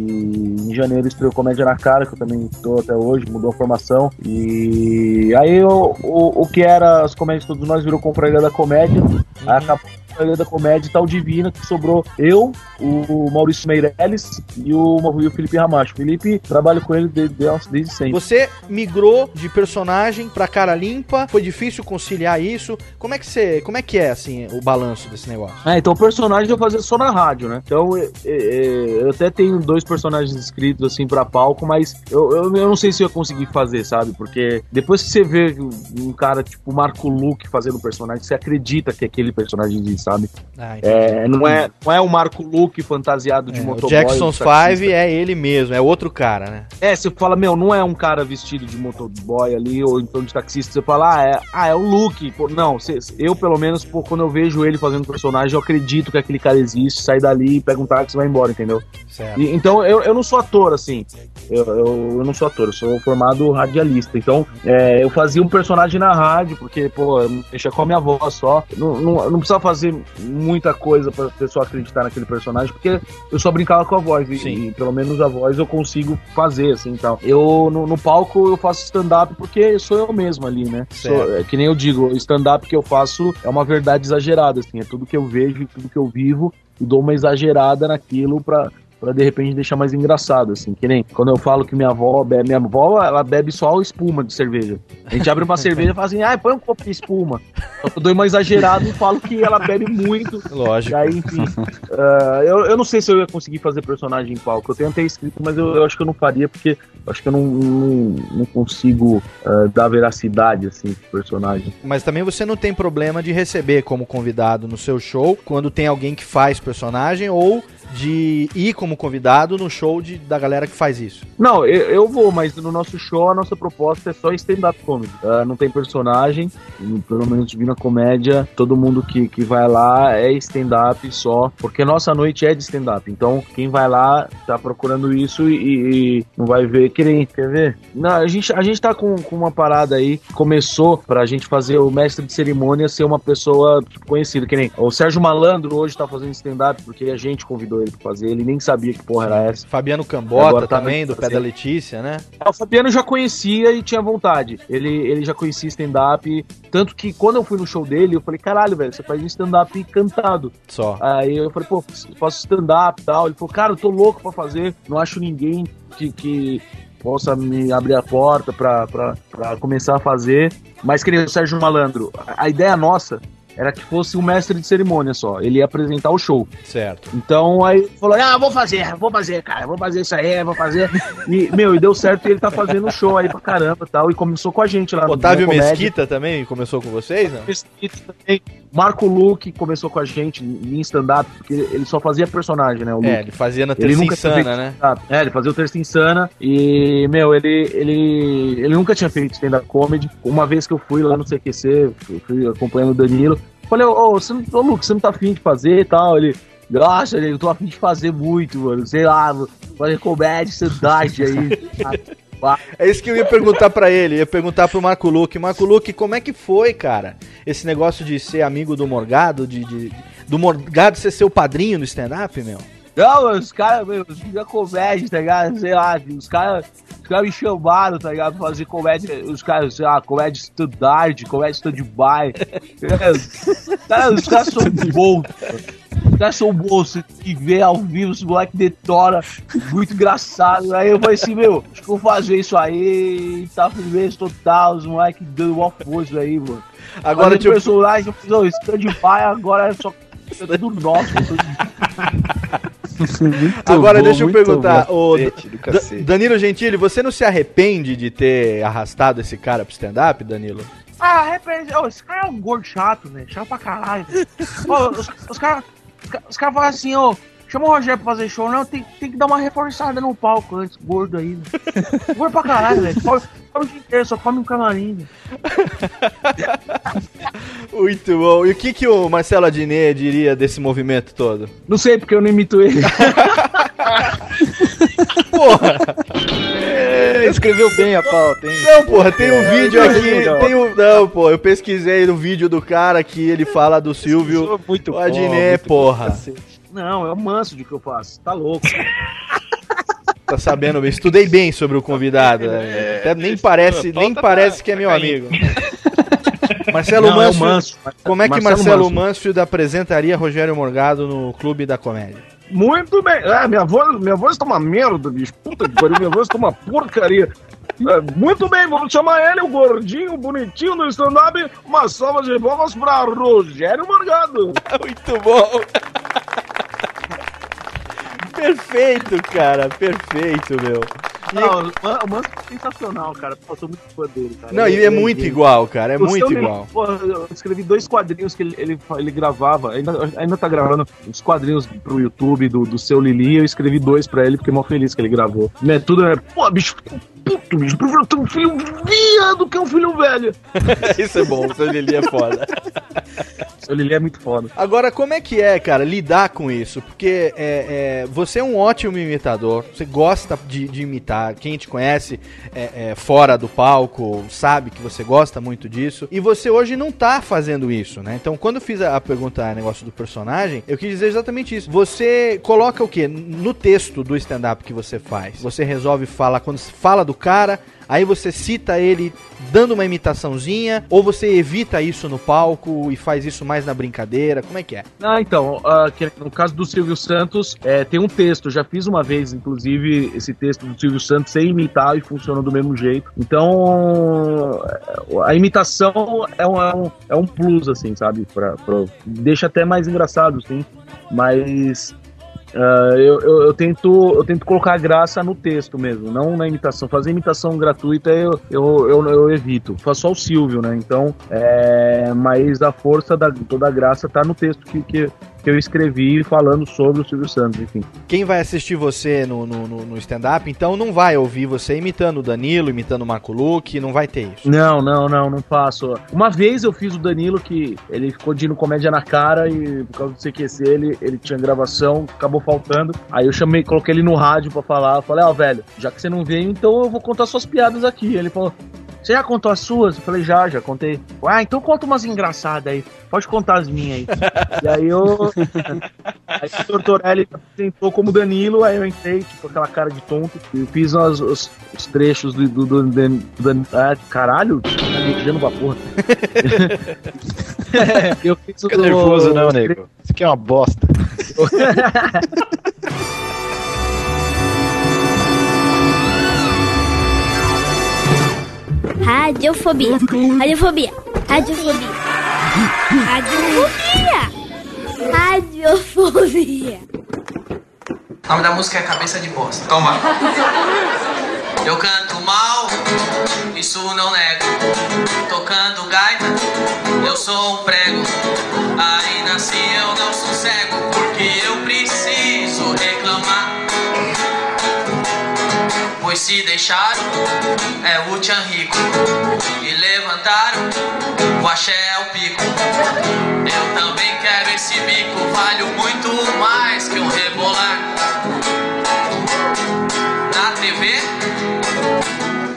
em janeiro estreou Comédia na Cara, que eu também tô até hoje, mudou a formação, e aí eu- o, o que era as comédias todos nós virou Confraria da Comédia, aí acabou da Comédia e tal Divina, que sobrou eu, o Maurício Meirelles e o, e o Felipe Ramacho. Felipe, trabalho com ele desde, desde, sempre. Você migrou de personagem pra cara limpa, foi difícil conciliar isso. Como é que você, como é que é assim o balanço desse negócio? É, então o personagem eu fazia só na rádio, né? Então é, é, eu até tenho dois personagens escritos assim pra palco, mas eu, eu, eu não sei se eu ia conseguir fazer, sabe? Porque depois que você vê um cara tipo Marco Luke fazendo um personagem, você acredita que é aquele personagem existe, sabe? Ah. É, não, é, não é o Marco Luke fantasiado de É, o motoboy. Jackson's de taxista. Five é ele mesmo, é outro cara, né? É, você fala, meu, não é um cara vestido de motoboy ali, ou então de taxista, você fala, ah, é, ah, é o Luke. Pô, não, cê- eu, pelo menos, pô, quando eu vejo ele fazendo personagem, eu acredito que aquele cara existe, sai dali, pega um táxi e vai embora, entendeu? E- então, eu, eu não sou ator, assim. Eu, eu, eu não sou ator, eu sou formado radialista. Então, é, eu fazia um personagem na rádio, porque, pô, mexia com a minha voz só. Não, não, não precisava fazer muita coisa pra pessoa acreditar naquele personagem, porque eu só brincava com a voz. E, e pelo menos a voz eu consigo fazer, assim, então. Eu, no, no palco, eu faço stand-up porque sou eu mesmo ali, né? Sou- é que nem eu digo, o stand-up que eu faço é uma verdade exagerada, assim. É tudo que eu vejo, tudo que eu vivo, e dou uma exagerada naquilo pra, pra de repente deixar mais engraçado, assim. Que nem quando eu falo que minha avó bebe, minha avó, ela bebe só espuma de cerveja. A gente abre uma cerveja e fala assim, ah, põe um copo de espuma. Eu dou uma exagerada e falo que ela bebe muito. Lógico. Aí, enfim. ah, eu, eu não sei se eu ia conseguir fazer personagem em palco. Eu tenho até escrito, mas eu, eu acho que eu não faria, porque acho que eu não, não, não consigo ah, dar veracidade, assim, pro personagem. Mas também você não tem problema de receber como convidado no seu show quando tem alguém que faz personagem ou de ir como convidado no show de, da galera que faz isso. Não, eu, eu vou, mas no nosso show a nossa proposta é só stand-up comedy. Ah, não tem personagem, pelo menos Divina Comédia, todo mundo que, que vai lá é stand-up só, porque nossa noite é de stand-up. Então, quem vai lá tá procurando isso e, e não vai ver. Querer, quer ver? Não, a gente, a gente tá com, com uma parada aí, que começou pra gente fazer o mestre de cerimônia ser uma pessoa tipo, conhecida, que nem o Sérgio Malandro hoje tá fazendo stand-up porque a gente convidou ele pra fazer, ele nem sabia que porra era essa. Fabiano Cambota Agora tá também, do Pé da Letícia, né? Ah, O Fabiano já conhecia e tinha vontade. Ele, ele já conhecia stand-up. Tanto que quando eu fui no show dele, eu falei, caralho, velho, você faz um stand-up cantado. Só. Aí eu falei, pô, faço stand-up e tal. Ele falou, cara, eu tô louco pra fazer, não acho ninguém que, que possa me abrir a porta pra começar a fazer. Mas queria o Sérgio Malandro. A a ideia nossa era que fosse um mestre de cerimônia só. Ele ia apresentar o show. Certo. Então aí falou: Ah, vou fazer, vou fazer, cara, vou fazer isso aí, vou fazer. E, meu, e deu certo e ele tá fazendo show aí pra caramba e tal. E começou com a gente lá Otávio Comédia. Mesquita também começou com vocês, né? Mesquita também. Marco Luque começou com a gente em stand-up, porque ele só fazia personagem, né? O É, Luke. ele fazia na Terça Insana, né? É, ele fazia o Terça Insana e, meu, ele, ele, ele nunca tinha feito stand-up comedy. Uma vez que eu fui lá no CQC, fui, fui acompanhando o Danilo, falei, ô, ô, você não, ô, Luke, você não tá afim de fazer e tal? Ele, nossa, eu tô afim de fazer muito, mano, sei lá, fazer comédia, stand-up aí. É isso que eu ia perguntar pra ele, ia perguntar pro Marco Luque. Marco Luque, como é que foi, cara? Esse negócio de ser amigo do Morgado, de, de- do Morgado ser seu padrinho no stand-up, meu? Não, os caras, meu, os da comédia, tá ligado? Sei lá, os caras os cara me chamaram, tá ligado? Pra fazer comédia, os caras, sei lá, comédia standard, comédia stand-by. Os caras são bons. Bons, você tem que ver ao vivo, os moleque detona, muito engraçado. Aí eu falei assim, meu, acho que eu vou fazer isso aí, tá firmeza total, os moleque dando uma força aí, mano. Agora, Fazer tipo- personagem, eu fiz, ô, stand-by agora é só do nosso. Agora bom, deixa eu perguntar, bom. o Cacete. Danilo Gentili, você não se arrepende de ter arrastado esse cara pro stand-up, Danilo? Ah, arrepende. Ô, esse cara é um gordo chato, velho. Chato pra caralho. velho. Ô, os os caras os ca- os caras falam assim, ô. Chama o Rogério pra fazer show, não, tem, tem que dar uma reforçada no palco antes, gordo aí, velho. Gordo pra caralho, velho. Come, come o dia inteiro, só come um camarim, velho. Muito bom. E o que, que o Marcelo Adnet diria desse movimento todo? Não sei porque eu não imito ele. Porra! Escreveu bem a pauta, hein? Não, porra, tem um vídeo É, aqui. legal. Tem um, não, pô, eu pesquisei no vídeo do cara que ele fala do Silvio muito Adnet, bom, porra. Não, é o manso de que eu faço. Tá louco. Tá sabendo bem. Estudei bem sobre o convidado. né? Até nem parece, nem parece que é meu amigo. Marcelo Não, é Manso. como é que Marcelo Marcelo Manso. Mansfield apresentaria Rogério Morgado no Clube da Comédia? Muito bem. É, minha voz, minha voz tá uma merda, bicho. Puta que pariu, minha voz tá uma porcaria. É, muito bem, vamos chamar ele, o gordinho, bonitinho do stand-up. Uma salva de palmas pra Rogério Morgado. Muito bom. Perfeito, cara, perfeito, meu. Não, o Man- o Manso é sensacional, cara. Eu sou muito fã dele, cara. Não, e Ele- é ele- muito igual, cara, é O muito igual. Pô, eu escrevi dois quadrinhos que ele, ele, ele gravava, ainda, ainda tá gravando uns quadrinhos pro YouTube do, do seu Lili, eu escrevi dois pra ele, fiquei mó feliz que ele gravou. Né, tudo é, pô, bicho, puto, bicho, prefiro ter um filho viado que um filho velho. Isso é bom, o seu Lili é foda. O Lili é muito foda. Agora, como é que é, cara, lidar com isso? Porque é, é, você é um ótimo imitador, você gosta de, de imitar, quem te conhece é, é, fora do palco sabe que você gosta muito disso, e você hoje não tá fazendo isso, né? Então, quando eu fiz a, a pergunta, a negócio do personagem, eu quis dizer exatamente isso. Você coloca o quê? No texto do stand-up que você faz, você resolve falar, quando fala do cara, Aí você cita ele dando uma imitaçãozinha, ou você evita isso no palco e faz isso mais na brincadeira? Como é que é? Ah, então, que no caso do Silvio Santos, é, tem um texto, já fiz uma vez, inclusive, esse texto do Silvio Santos sem imitar e funciona do mesmo jeito. Então, a imitação é um, é um, é um plus, assim, sabe? Pra, pra- deixa até mais engraçado, sim. Mas ah, eu, eu, eu tento, eu tento colocar graça no texto mesmo, não na imitação. Fazer imitação gratuita eu, eu, eu, eu evito. Faço só o Silvio, né? Então, é, mas a força da toda a graça tá no texto que, que, que eu escrevi falando sobre o Silvio Santos, enfim. Quem vai assistir você no, no, no- stand-up, então não vai ouvir você imitando o Danilo, imitando o Marco Luque, não vai ter isso. Não, não, não, não faço. Uma vez eu fiz o Danilo que ele ficou de ir no comédia na cara e por causa do CQC ele, ele tinha gravação, acabou faltando. Aí eu chamei, coloquei ele no rádio pra falar. Eu falei, ó, velho, já que você não veio, então eu vou contar suas piadas aqui. Ele falou, você já contou as suas? Eu falei, já, já contei. Ah, então conta umas engraçadas aí. Pode contar as minhas aí. e aí eu. Aí o Tortorelli apresentou como Danilo, aí eu entrei, tipo, aquela cara de tonto, e fiz os, os, os trechos do, do, do, do, do ah, caralho, tá pra porra. eu fiz Fica nervoso não, nego. Isso aqui é uma bosta. Radiofobia. Radiofobia. Radiofobia. Radiofobia. Radiofobia. O nome da música é Cabeça de Bosta. Toma. Eu canto mal, isso não nego. Tocando gaita, eu sou um prego. Ainda assim eu não sossego, Pois se deixaram, é o Tchan Rico. E levantaram, o axé é o pico. Eu também quero esse bico, valho muito mais que um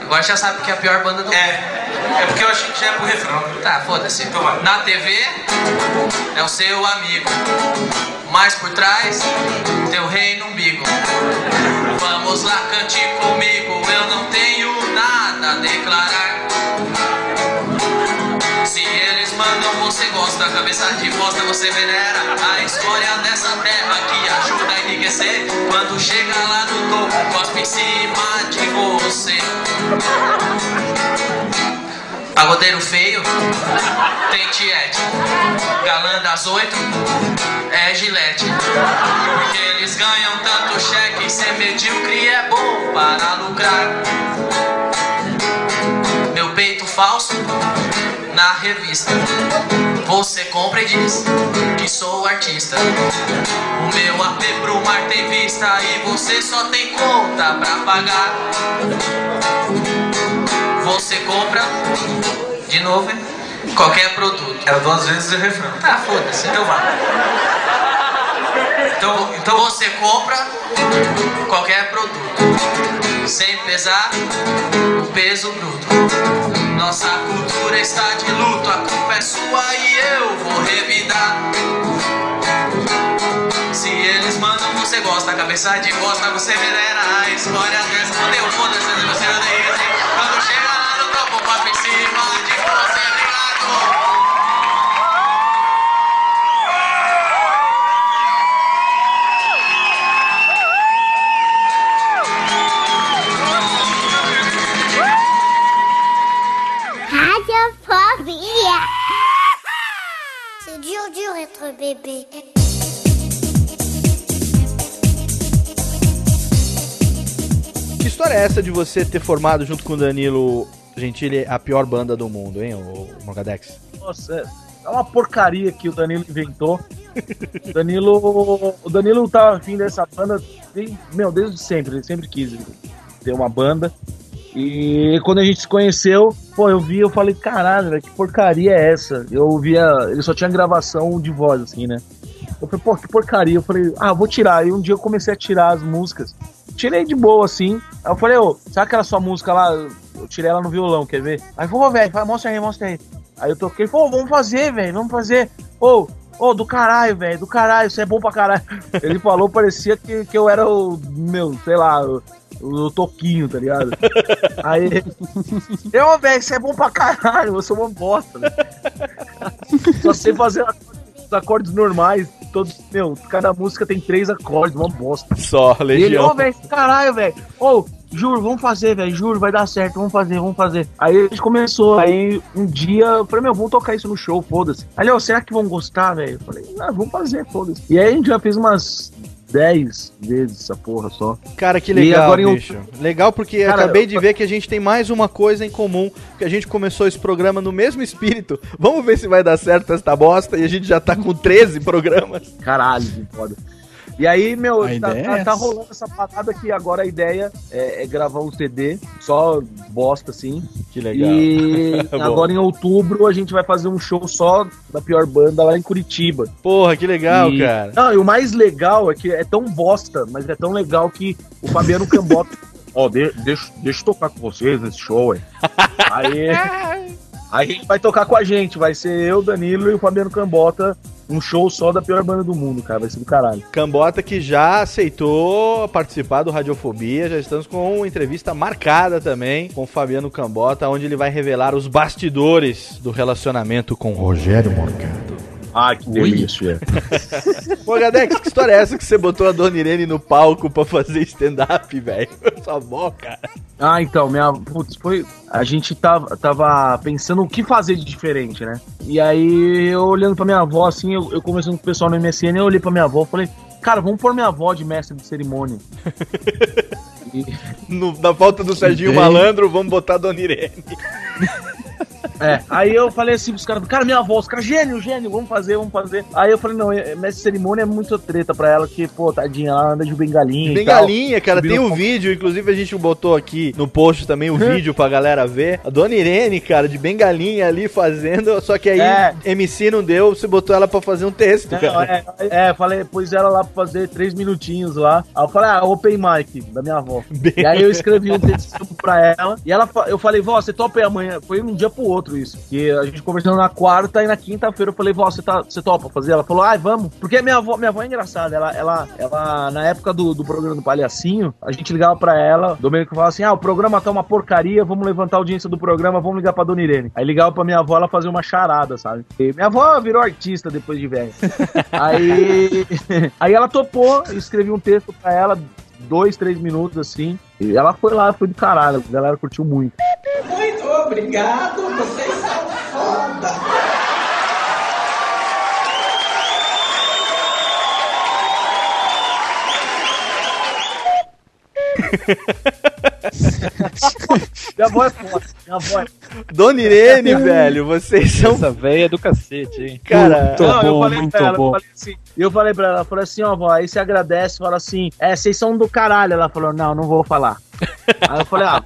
agora já sabe que é a pior banda do É, é porque eu achei que já é pro refrão. Tá, foda-se. Na TV, é o seu amigo. Mas por trás, teu rei no umbigo. Vamos lá, cante comigo, eu não tenho nada a declarar. Você gosta, cabeça de bosta você venera. A história dessa terra que ajuda a enriquecer. Quando chega lá no topo, cospe em cima de você. Pagodeiro feio, tem tiete. Galã das oito, é gilete. Porque eles ganham tanto cheque, ser medíocre é bom para lucrar. Meu peito falso na revista. Você compra e diz que sou artista. O meu AP pro mar tem vista e você só tem conta pra pagar. Você compra de novo hein? qualquer produto. Era duas vezes o refrão. Tá, foda-se, então vai. Então, então você compra qualquer produto sem pesar o peso bruto. Nossa cultura está de luto, a culpa é sua e eu vou revidar. Se eles mandam, você gosta, cabeça de bosta, você venera a história dessa. Fodeu, foda-se, você não bébé. Que história é essa de você ter formado junto com o Danilo Gentili a pior banda do mundo, hein, o Morgadex? Nossa, é- uma porcaria que o Danilo inventou. O Danilo, o Danilo tava afim dessa banda, desde, meu, desde sempre, ele sempre quis ter uma banda. E quando a gente se conheceu, pô, eu vi, eu falei, caralho, velho, que porcaria é essa? Eu ouvia, ele só tinha gravação de voz, assim, né? Eu falei, pô, que porcaria. Eu falei, ah, vou tirar. E um dia eu comecei a tirar as músicas. Tirei de boa, assim. Aí eu falei, ô, sabe aquela sua música lá? Eu tirei ela no violão, quer ver? Aí falou, velho, mostra aí, mostra aí. Aí eu toquei, pô, vamos fazer, velho, vamos fazer. Ô, ô, do caralho, velho, do caralho, isso é bom pra caralho. Ele falou, parecia que, que eu era o, meu, sei lá, o, Toquinho, tá ligado? Aí, eu, velho, isso é bom pra caralho, eu sou uma bosta, velho. Só sei fazer os acordes normais, todos, meu, cada música tem três acordes, uma bosta. Só, E ele, legião. ô, velho, caralho, velho. Ô, juro, vamos fazer, velho, juro, vai dar certo, vamos fazer, vamos fazer. Aí a gente começou, aí um dia eu falei, meu, vamos tocar isso no show, foda-se. Aí, ô, será que vão gostar, velho? Eu falei, ah, vamos fazer, foda-se. E aí a gente já fez umas 10 vezes essa porra só. Cara, que E legal, agora bicho. Legal porque Cara, acabei eu- de ver que a gente tem mais uma coisa em comum, que a gente começou esse programa no mesmo espírito. Vamos ver se vai dar certo esta bosta e a gente já tá com 13 programas. Caralho, que foda. E aí, meu, tá, tá- é tá rolando essa parada que agora a ideia é, é gravar um CD, só bosta assim. Que legal. E agora em outubro a gente vai fazer um show só da pior banda lá em Curitiba. Porra, que legal, E- cara. Não, e o mais legal é que é tão bosta, mas é tão legal que o Fabiano Cambota. Ó, de- deixa, deixa eu tocar com vocês nesse show, hein? Aí. Aí a gente vai tocar com a gente, vai ser eu, Danilo e o Fabiano Cambota um show só da pior banda do mundo, cara. Vai ser do caralho. Cambota que já aceitou participar do Radiofobia. Já estamos com uma entrevista marcada também com Fabiano Cambota, onde ele vai revelar os bastidores do relacionamento com Rogério Morgado. Ah, que delícia. Pô, Gadex, que história é essa que você botou a Dona Irene no palco pra fazer stand-up, velho? Sua avó, cara. Ah, então, minha. Putz, foi. A gente tava, tava pensando o que fazer de diferente, né? E aí, eu olhando pra minha avó, assim, eu, eu conversando com o pessoal no MSN, eu olhei pra minha avó e falei, cara, vamos pôr minha avó de mestre de cerimônia. No- na falta do Serginho Bem. Malandro, vamos botar a Dona Irene. É, aí eu falei assim pros caras, cara, minha avó, os caras, gênio, gênio, vamos fazer, vamos fazer. Aí eu falei, não, é- mestre cerimônia é muito treta pra ela, que, pô, tadinha, ela anda de bengalinha. Bengalinha, cara, tem um vídeo, inclusive a gente botou aqui no post também o vídeo pra galera ver. A Dona Irene, cara, de bengalinha ali fazendo, só que aí É. MC não deu, você botou ela pra fazer um texto, Não, cara. é, é, falei, pus ela lá pra fazer três minutinhos lá. Aí eu falei, ah, open mic da minha avó. E aí eu escrevi um texto pra ela. E ela, eu falei, vó, você topa aí amanhã? Foi um dia pro outro isso. Que a gente conversando na quarta e na quinta-feira eu falei, vó, você, tá, você topa fazer? Ela falou, ai, vamos. Porque minha avó, minha avó é engraçada. Ela, ela, ela na época do, do programa do Palhacinho, a gente ligava pra ela, Domênico falava assim, ah, o programa tá uma porcaria, vamos levantar a audiência do programa, vamos ligar pra Dona Irene. Aí ligava pra minha avó, ela fazia uma charada, sabe? E minha avó virou artista depois de velha. Aí, aí ela topou, escrevi um texto pra ela, dois, três minutos assim. E ela foi lá, foi do caralho, a galera curtiu muito. Obrigado, vocês são foda. Minha avó é foda, minha avó é Dona Irene, velho, vocês são. Essa véia é do cacete, hein? Cara, não, eu falei pra ela, eu falei assim, eu falei pra ela, ela falou assim, ó, vó, aí você agradece, fala assim, é, vocês são do caralho. Ela falou, não, não vou falar. Aí eu falei, ah,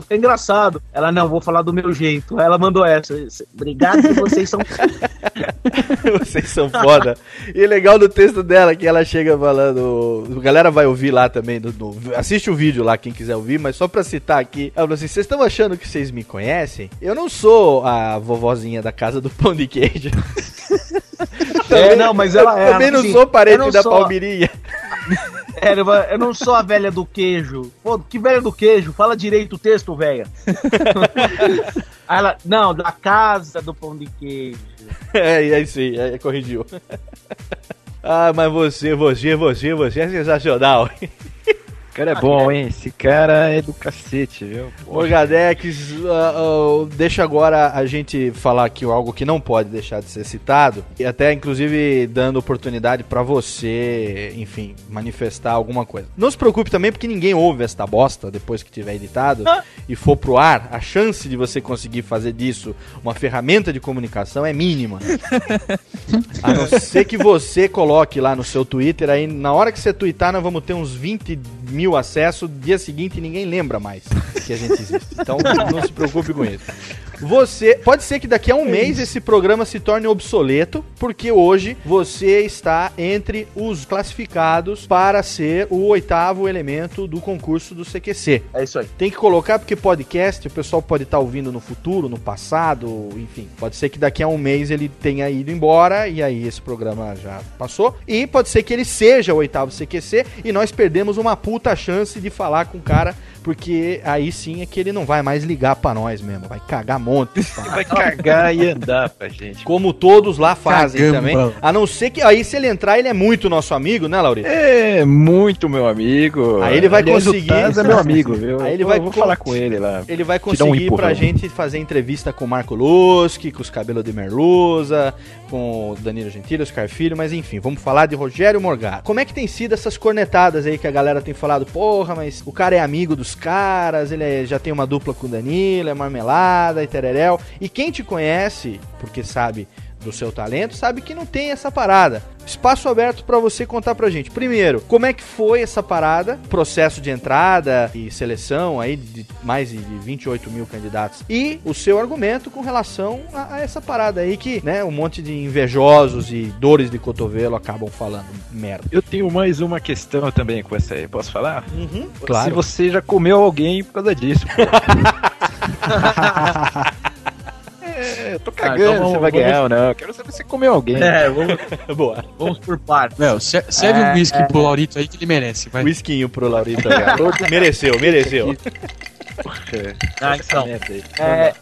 fica engraçado. Ela, não, vou falar do meu jeito. Aí ela mandou essa. Obrigado que vocês são. Vocês são foda. E legal do texto dela que ela chega falando. A galera vai ouvir lá também. do- do- assiste o vídeo lá, quem quiser ouvir, mas só pra citar aqui. Ela falou assim: vocês estão achando que vocês me conhecem? Eu não sou a vovozinha da casa do pão de queijo. É, não, mas ela é. Também não assim, sou parente não da sou- Palmirinha. É, eu não sou a velha do queijo. Pô, que velha do queijo? Fala direito o texto, velha. Aí ela, não, da casa do pão de queijo. É, é isso aí, é, corrigiu. Ah, mas você, você, você, você é sensacional. O cara é bom, hein? Esse cara é do cacete, viu? Morgadex, ah, ah, deixa agora a gente falar aqui algo que não pode deixar de ser citado, e até inclusive dando oportunidade pra você, enfim, manifestar alguma coisa. Não se preocupe também, porque ninguém ouve esta bosta depois que tiver editado e for pro ar, a chance de você conseguir fazer disso uma ferramenta de comunicação é mínima. A não ser que você coloque lá no seu Twitter, aí na hora que você twittar, nós vamos ter uns 20 mil acessos, dia seguinte ninguém lembra mais que a gente existe. Então não se preocupe com isso. Você, pode ser que daqui a um mês esse programa se torne obsoleto, porque hoje você está entre os classificados para ser o oitavo elemento do concurso do CQC. É isso aí. Tem que colocar porque podcast o pessoal pode estar ouvindo no futuro, no passado, enfim. Pode ser que daqui a um mês ele tenha ido embora e aí esse programa já passou. E pode ser que ele seja o oitavo CQC e nós perdemos uma puta chance de falar com o cara, porque aí sim é que ele não vai mais ligar pra nós mesmo. Vai cagar monte. Vai cagar e andar pra gente. Como todos lá fazem Cagamba. também. A não ser que aí se ele entrar, ele é muito nosso amigo, né, Laurito? É muito meu amigo. Aí ele vai Aliás, o conseguir. É meu amigo, viu? Aí ele Eu vai vou co- falar com ele lá. Ele vai um conseguir empurrão. pra gente fazer entrevista com o Marco Lusky, com os cabelos de Merluza, com o Danilo Gentili, Oscar Filho, mas enfim, vamos falar de Rogério Morgado. Como é que tem sido essas cornetadas aí que a galera tem falado? Porra, mas o cara é amigo dos caras, ele é- já tem uma dupla com o Danilo, é marmelada e tereréu. E quem te conhece, porque sabe do seu talento, sabe que não tem essa parada. Espaço aberto pra você contar pra gente. Primeiro, como é que foi essa parada? Processo de entrada e seleção aí de mais de 28 mil candidatos. E o seu argumento com relação a, a essa parada aí que, né, um monte de invejosos e dores de cotovelo acabam falando merda. Eu tenho mais uma questão também com essa aí. Posso falar? Uhum, Se claro. você já comeu alguém por causa disso. É, Eu tô cagando então se você vai ganhar ou não. Eu quero saber se você comeu alguém. É, vamos, Boa. vamos por partes. Se- serve É, um whisky é. pro Laurito aí que ele merece, vai. Whiskinho pro Laurito. aí. mereceu, mereceu. Ah, então. É,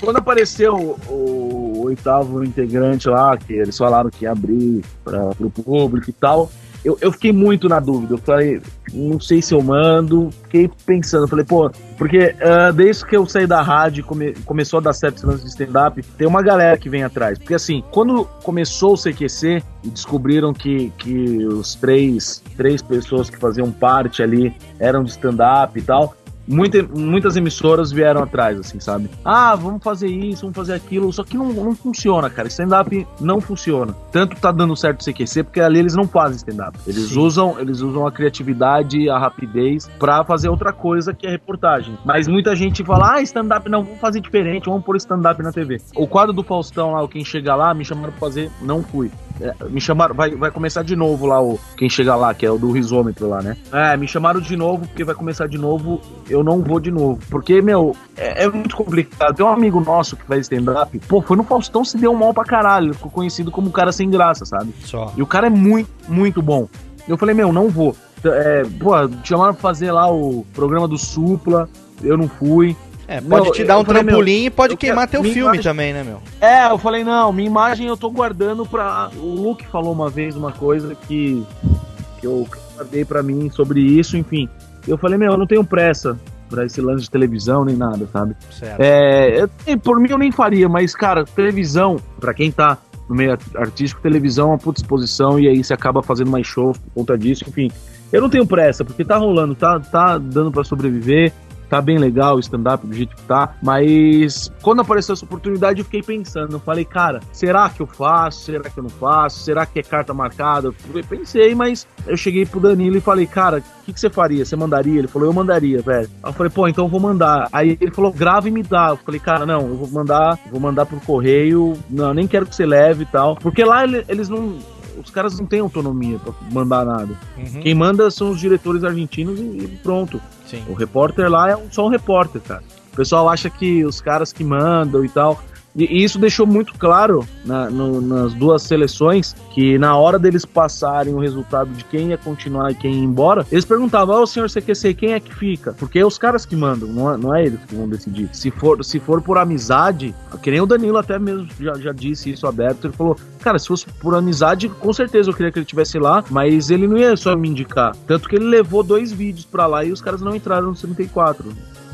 quando apareceu o, o oitavo integrante lá, que eles falaram que ia abrir para o público e tal, eu, eu fiquei muito na dúvida. Eu falei, não sei se eu mando. Fiquei pensando, falei, pô, porque ah, desde que eu saí da rádio come- começou a dar certo lance de stand-up, tem uma galera que vem atrás. Porque assim, quando começou o CQC e descobriram que, que os três, três pessoas que faziam parte ali eram de stand-up e tal, muita- muitas emissoras vieram atrás, assim, sabe? Ah, vamos fazer isso, vamos fazer aquilo, só que não, não funciona, cara. Stand-up não funciona. Tanto tá dando certo o CQC, porque ali eles não fazem stand-up. Eles usam, eles usam a criatividade, a rapidez pra fazer outra coisa que é reportagem. Mas muita gente fala, ah, stand-up não, vamos fazer diferente, vamos pôr stand-up na TV. O quadro do Faustão lá, o Quem Chega Lá, me chamaram pra fazer, não fui. É, me chamaram, vai, vai começar de novo lá o Quem Chega Lá, que é o do risômetro lá, né? É, me chamaram de novo, porque vai começar de novo, eu não vou de novo. Porque, meu, é, é muito complicado. Tem um amigo nosso que faz stand-up, pô, foi no Faustão, se deu mal pra caralho, ficou conhecido como um cara sem graça, sabe? Só. E o cara é muito, muito bom. Eu falei, meu, não vou. É, pô, chamaram pra fazer lá o programa do Supla, eu não fui. É, pode te dar um trampolim e pode queimar quero- teu filme imagem- também, né, meu? É, eu falei, não, minha imagem eu tô guardando pra. O Luke falou uma vez uma coisa que, que eu guardei pra mim sobre isso, enfim. Eu falei, meu, eu não tenho pressa pra esse lance de televisão nem nada, sabe? Certo. É, eu- por mim eu nem faria, mas, cara, televisão, pra quem tá no meio artístico, televisão é uma puta exposição e aí você acaba fazendo mais shows por conta disso, enfim. Eu não tenho pressa, porque tá rolando, tá, tá dando pra sobreviver, tá bem legal o stand-up do jeito que tá, mas quando apareceu essa oportunidade eu fiquei pensando, eu falei, cara, será que eu faço? Será que eu não faço? Será que é carta marcada? Eu pensei, mas eu cheguei pro Danilo e falei, cara, o que, que você faria? Você mandaria? Ele falou, eu mandaria, velho. Aí eu falei, pô, então eu vou mandar. Aí ele falou, grava e me dá. Eu falei, cara, não, eu vou mandar, vou mandar pro correio, não, nem quero que você leve e tal. Porque lá ele- eles não. Os caras não têm autonomia pra mandar nada. Uhum. Quem manda são os diretores argentinos e, e pronto. Sim. O repórter lá é um- só um repórter, cara. O pessoal acha que os caras que mandam e tal. E, isso deixou muito claro na- no- nas duas seleções que na hora deles passarem o resultado de quem ia continuar e quem ia embora, eles perguntavam, ô senhor CQC, quem é que fica? Porque é os caras que mandam, não é, não é eles que vão decidir. Se for, se for por amizade, que nem o Danilo até mesmo já, já disse isso aberto, ele falou, cara, se fosse por amizade, com certeza eu queria que ele estivesse lá, mas ele não ia só me indicar. Tanto que ele levou dois vídeos pra lá e os caras não entraram nos 34.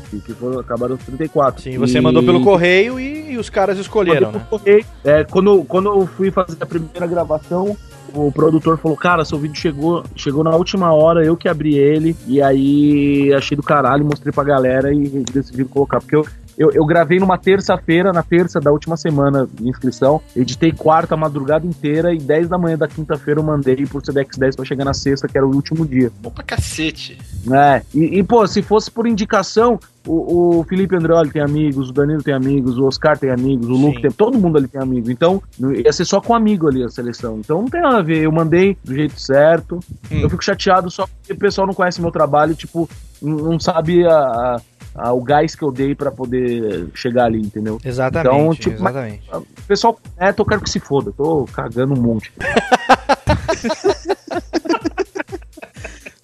Que, que foram, acabaram nos 34. Sim, você mandou pelo correio e, e os caras escolheram, né? correio. É, quando, quando eu fui fazer a primeira gravação, o produtor falou, cara, seu vídeo chegou, chegou na última hora, eu que abri ele, e aí achei do caralho, mostrei pra galera e decidiram colocar, porque eu, eu, eu gravei numa terça-feira, na terça da última semana de inscrição, editei quarta a madrugada inteira e 10 da manhã da quinta-feira eu mandei por Sedex 10 pra chegar na sexta, que era o último dia. Bom pra cacete. É, e, e, pô, se fosse por indicação, o, o Felipe Andreoli tem amigos, o Danilo tem amigos, o Oscar tem amigos, o Luke tem. Todo mundo ali tem amigos. Então, ia ser só com amigo ali a seleção. Então não tem nada a ver. Eu mandei do jeito certo. Eu fico chateado só porque o pessoal não conhece meu trabalho, tipo, não não sabe a. a- o gás que eu dei pra poder chegar ali, entendeu? Exatamente, Então, tipo, exatamente. mas- o pessoal é, eu quero que se foda, tô cagando um monte.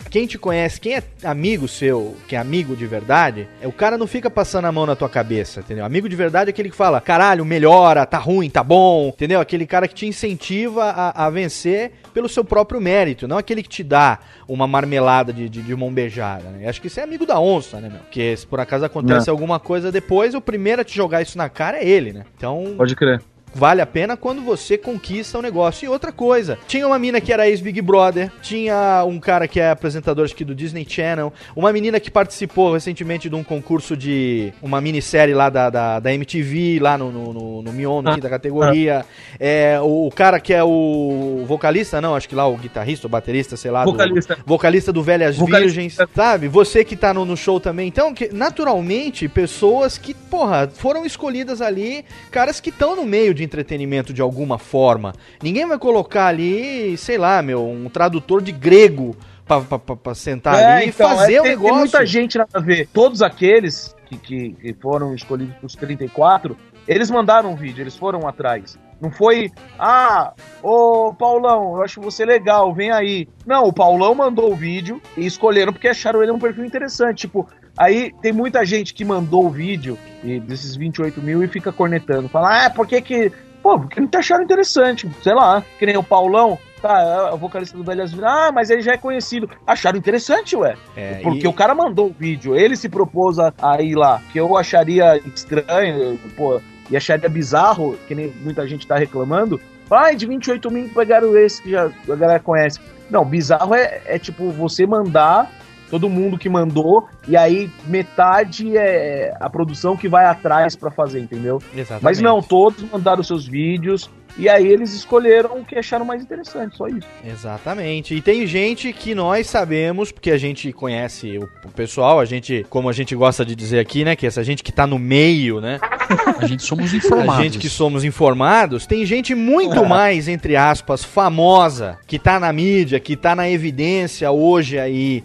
Quem te conhece, quem é amigo seu, que é amigo de verdade, é o cara não fica passando a mão na tua cabeça, entendeu? Amigo de verdade é aquele que fala, caralho, melhora, tá ruim, tá bom, entendeu? Aquele cara que te incentiva a, a vencer pelo seu próprio mérito, não aquele que te dá uma marmelada de, de, de mão beijada, né? Acho que isso é amigo da onça, né, meu? Porque se por acaso acontece É. alguma coisa depois, o primeiro a te jogar isso na cara é ele, né? Então, Pode crer. Vale a pena quando você conquista o negócio. E outra coisa, tinha uma mina que era ex-Big Brother, tinha um cara que é apresentador aqui do Disney Channel, uma menina que participou recentemente de um concurso de uma minissérie lá da, da, da MTV, lá no, no, no, no Mion, no quinta categoria. É, o, o cara que é o vocalista, não, acho que lá o guitarrista, o baterista, sei lá. do- Vocalista. vocalista do Velhas Vocalista. Virgens, sabe? Você que tá no, no show também. Então, que, naturalmente, pessoas que, porra, foram escolhidas ali, caras que estão no meio de entretenimento de alguma forma. Ninguém vai colocar ali, sei lá, meu, um tradutor de grego pra sentar ali e fazer é, o negócio. Tem muita gente nada a ver. Todos aqueles que, que, que foram escolhidos pros 34 Eles mandaram um vídeo, eles foram atrás. Não foi, ah, ô Paulão, eu acho você legal, vem aí. Não, o Paulão mandou o vídeo e escolheram porque acharam ele um perfil interessante. Tipo, aí tem muita gente que mandou o vídeo e desses 28 mil e fica cornetando. Fala, ah, por que que. Pô, porque não te acharam interessante, sei lá, que nem o Paulão. Tá, o vocalista do Velhas Vidas. Ah, mas ele já é conhecido. Acharam interessante, ué. É, Porque e- o cara mandou o vídeo, ele se propôs a, a ir lá. Que eu acharia estranho, pô, e acharia bizarro, que nem muita gente tá reclamando. Ai, de 28 mil pegaram esse que já a galera conhece. Não, bizarro é, é tipo você mandar, todo mundo que mandou, e aí metade é a produção que vai atrás pra fazer, entendeu? Exatamente. Mas não, todos mandaram seus vídeos, e aí eles escolheram o que acharam mais interessante, só isso. Exatamente. E tem gente que nós sabemos, porque a gente conhece o, pessoal, a gente, como a gente gosta de dizer aqui, né, que essa gente que tá no meio, né? A gente somos informados. A gente que somos informados, tem gente muito mais, entre aspas, famosa, que tá na mídia, que tá na evidência hoje aí,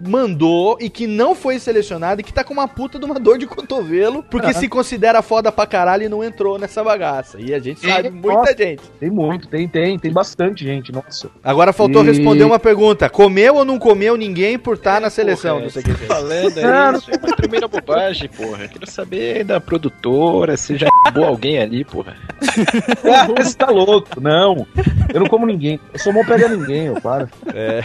mandou e que não foi selecionado e que tá com uma puta de uma dor de cotovelo, porque se considera foda pra caralho e não entrou nessa bagaça. E a gente sabe, muita Nossa, gente. Tem muito, tem, tem, tem bastante gente, nossa. Agora faltou E- responder uma pergunta. Comeu ou não comeu ninguém por estar na seleção Porra, do você CQC? tá falando Não, aí, isso é uma primeira bobagem, porra. Quero saber da produtora, se já boa alguém ali, porra. Ah, você tá louco? Não. Eu não como ninguém. Eu sou bom pegar ninguém, eu para. É,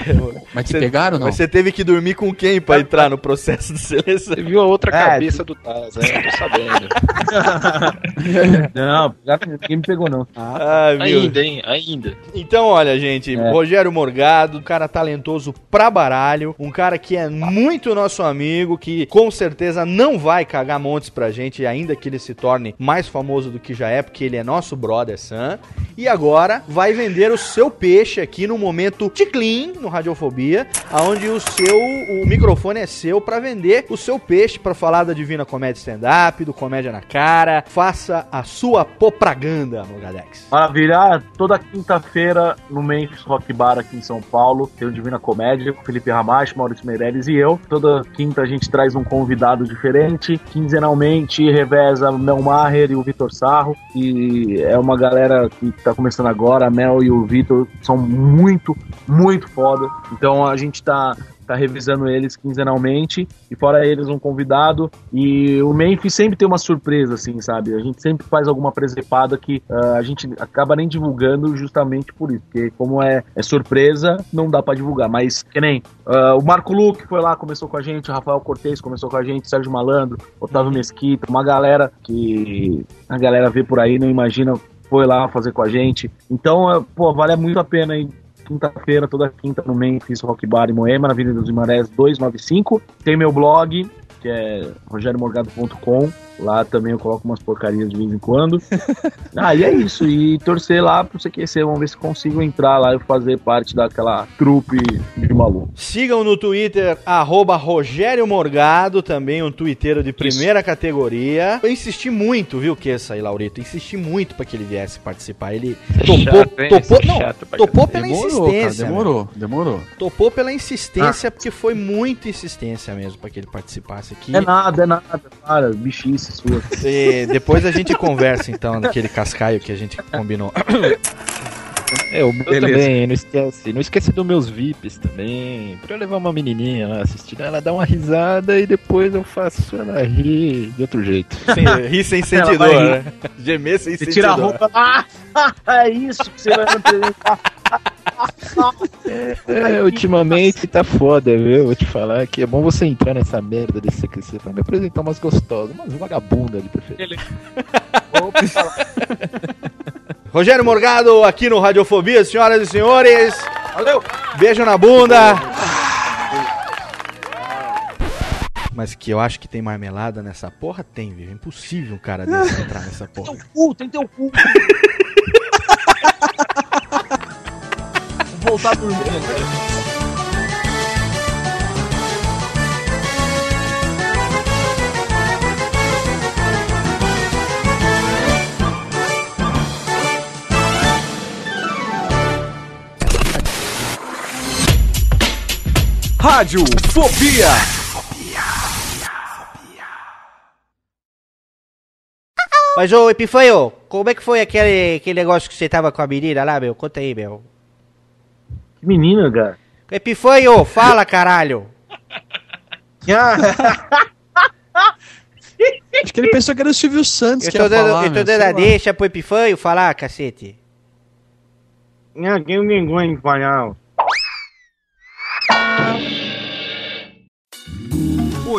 Mas te Cê- pegaram ou não? mas você teve que dormir com quem pra entrar no processo de seleção? Você viu a outra É, cabeça do Taz, né? Tô sabendo. Não, ninguém me pegou, não. Ah? Ainda, hein? Ainda. Então, olha, gente, É. Rogério Morgado, um cara talentoso pra baralho, um cara que é muito nosso amigo, que com certeza não vai cagar montes pra gente, ainda que ele se torne mais famoso do que já é, porque ele é nosso brother Sam. E agora vai vender o seu peixe aqui no momento ticlin no Radiofobia, aonde o seu o microfone é seu pra vender o seu peixe pra falar da Divina Comédia Stand-up, do Comédia na Cara. Faça a sua propaganda, Morgadex. Maravilha. Ah, Toda quinta-feira no Memphis Rock Bar aqui em São Paulo tem o Divina Comédia com Felipe Ramacho, Maurício Meirelles e eu. Toda quinta a gente traz um convidado diferente. Quinzenalmente reveza Mel Maher e o Vitor Sarro. E é uma galera que tá começando agora. A Mel e o Vitor são muito, muito foda. Então a gente tá tá revisando eles quinzenalmente e fora eles um convidado e o Memphis sempre tem uma surpresa assim, sabe? A gente sempre faz alguma presepada que ah, a gente acaba nem divulgando justamente por isso, porque como é, é surpresa, não dá pra divulgar, mas que nem ah, o Marco Luque foi lá, começou com a gente, o Rafael Cortez começou com a gente, Sérgio Malandro, Otávio Mesquita, uma galera que a galera vê por aí, não imagina foi lá fazer com a gente. Então, ah, pô, vale muito a pena aí quinta-feira, toda quinta no Memphis Rock Bar em Moema, na Avenida dos Guimarães 295. Tem meu blog, que é rogeriomorgado.com. Lá também eu coloco umas porcarias de vez em quando. ah, e é isso. E torcer lá pro CQC. Vamos ver se consigo entrar lá e fazer parte daquela trupe de maluco. Sigam no Twitter, arroba Rogério Morgado, também um twitteiro de primeira categoria. Eu insisti muito, viu, que essa aí, Laurito? Insisti muito pra que ele viesse participar. Ele topou, chato, topou, Isso não, chato topou pela Demorou, cara, insistência. né? demorou, demorou. Topou pela insistência, porque foi muita insistência mesmo pra que ele participasse aqui. É nada, é nada. Para, bichice sua. E depois a gente conversa, então, naquele cascaio que a gente combinou. É, o meu Beleza. também, não esquece. Não esquece dos meus VIPs também. Pra eu levar uma menininha lá assistindo, ela dá uma risada e depois eu faço ela rir de outro jeito. Sem, rir sem rir. né? Gemer sem Você sentidor. tira a roupa. Ah, é isso que você vai me apresentar. É, ultimamente tá foda, viu? Vou te falar que é bom você entrar nessa merda desse CQC pra me apresentar umas gostosas, umas vagabundas de preferência. Rogério Morgado aqui no Radiofobia, senhoras e senhores. Valeu! Beijo na bunda. Mas que eu acho que tem marmelada nessa porra, tem, viu? É impossível um cara desse entrar nessa porra. Teu cu, tem teu cu. Voltar dormindo. Rádio Fobia. Mas, ô Epifanho, como é que foi aquele, aquele negócio que você tava com a menina lá, meu? Conta aí, meu. Menina, cara. Epifanho, fala, caralho. Acho que ele pensou que era o Silvio Santos Eu que ia dando, falar, eu tô meu, dando a deixa pro Epifanho falar, cacete. Não, tem ninguém de falar.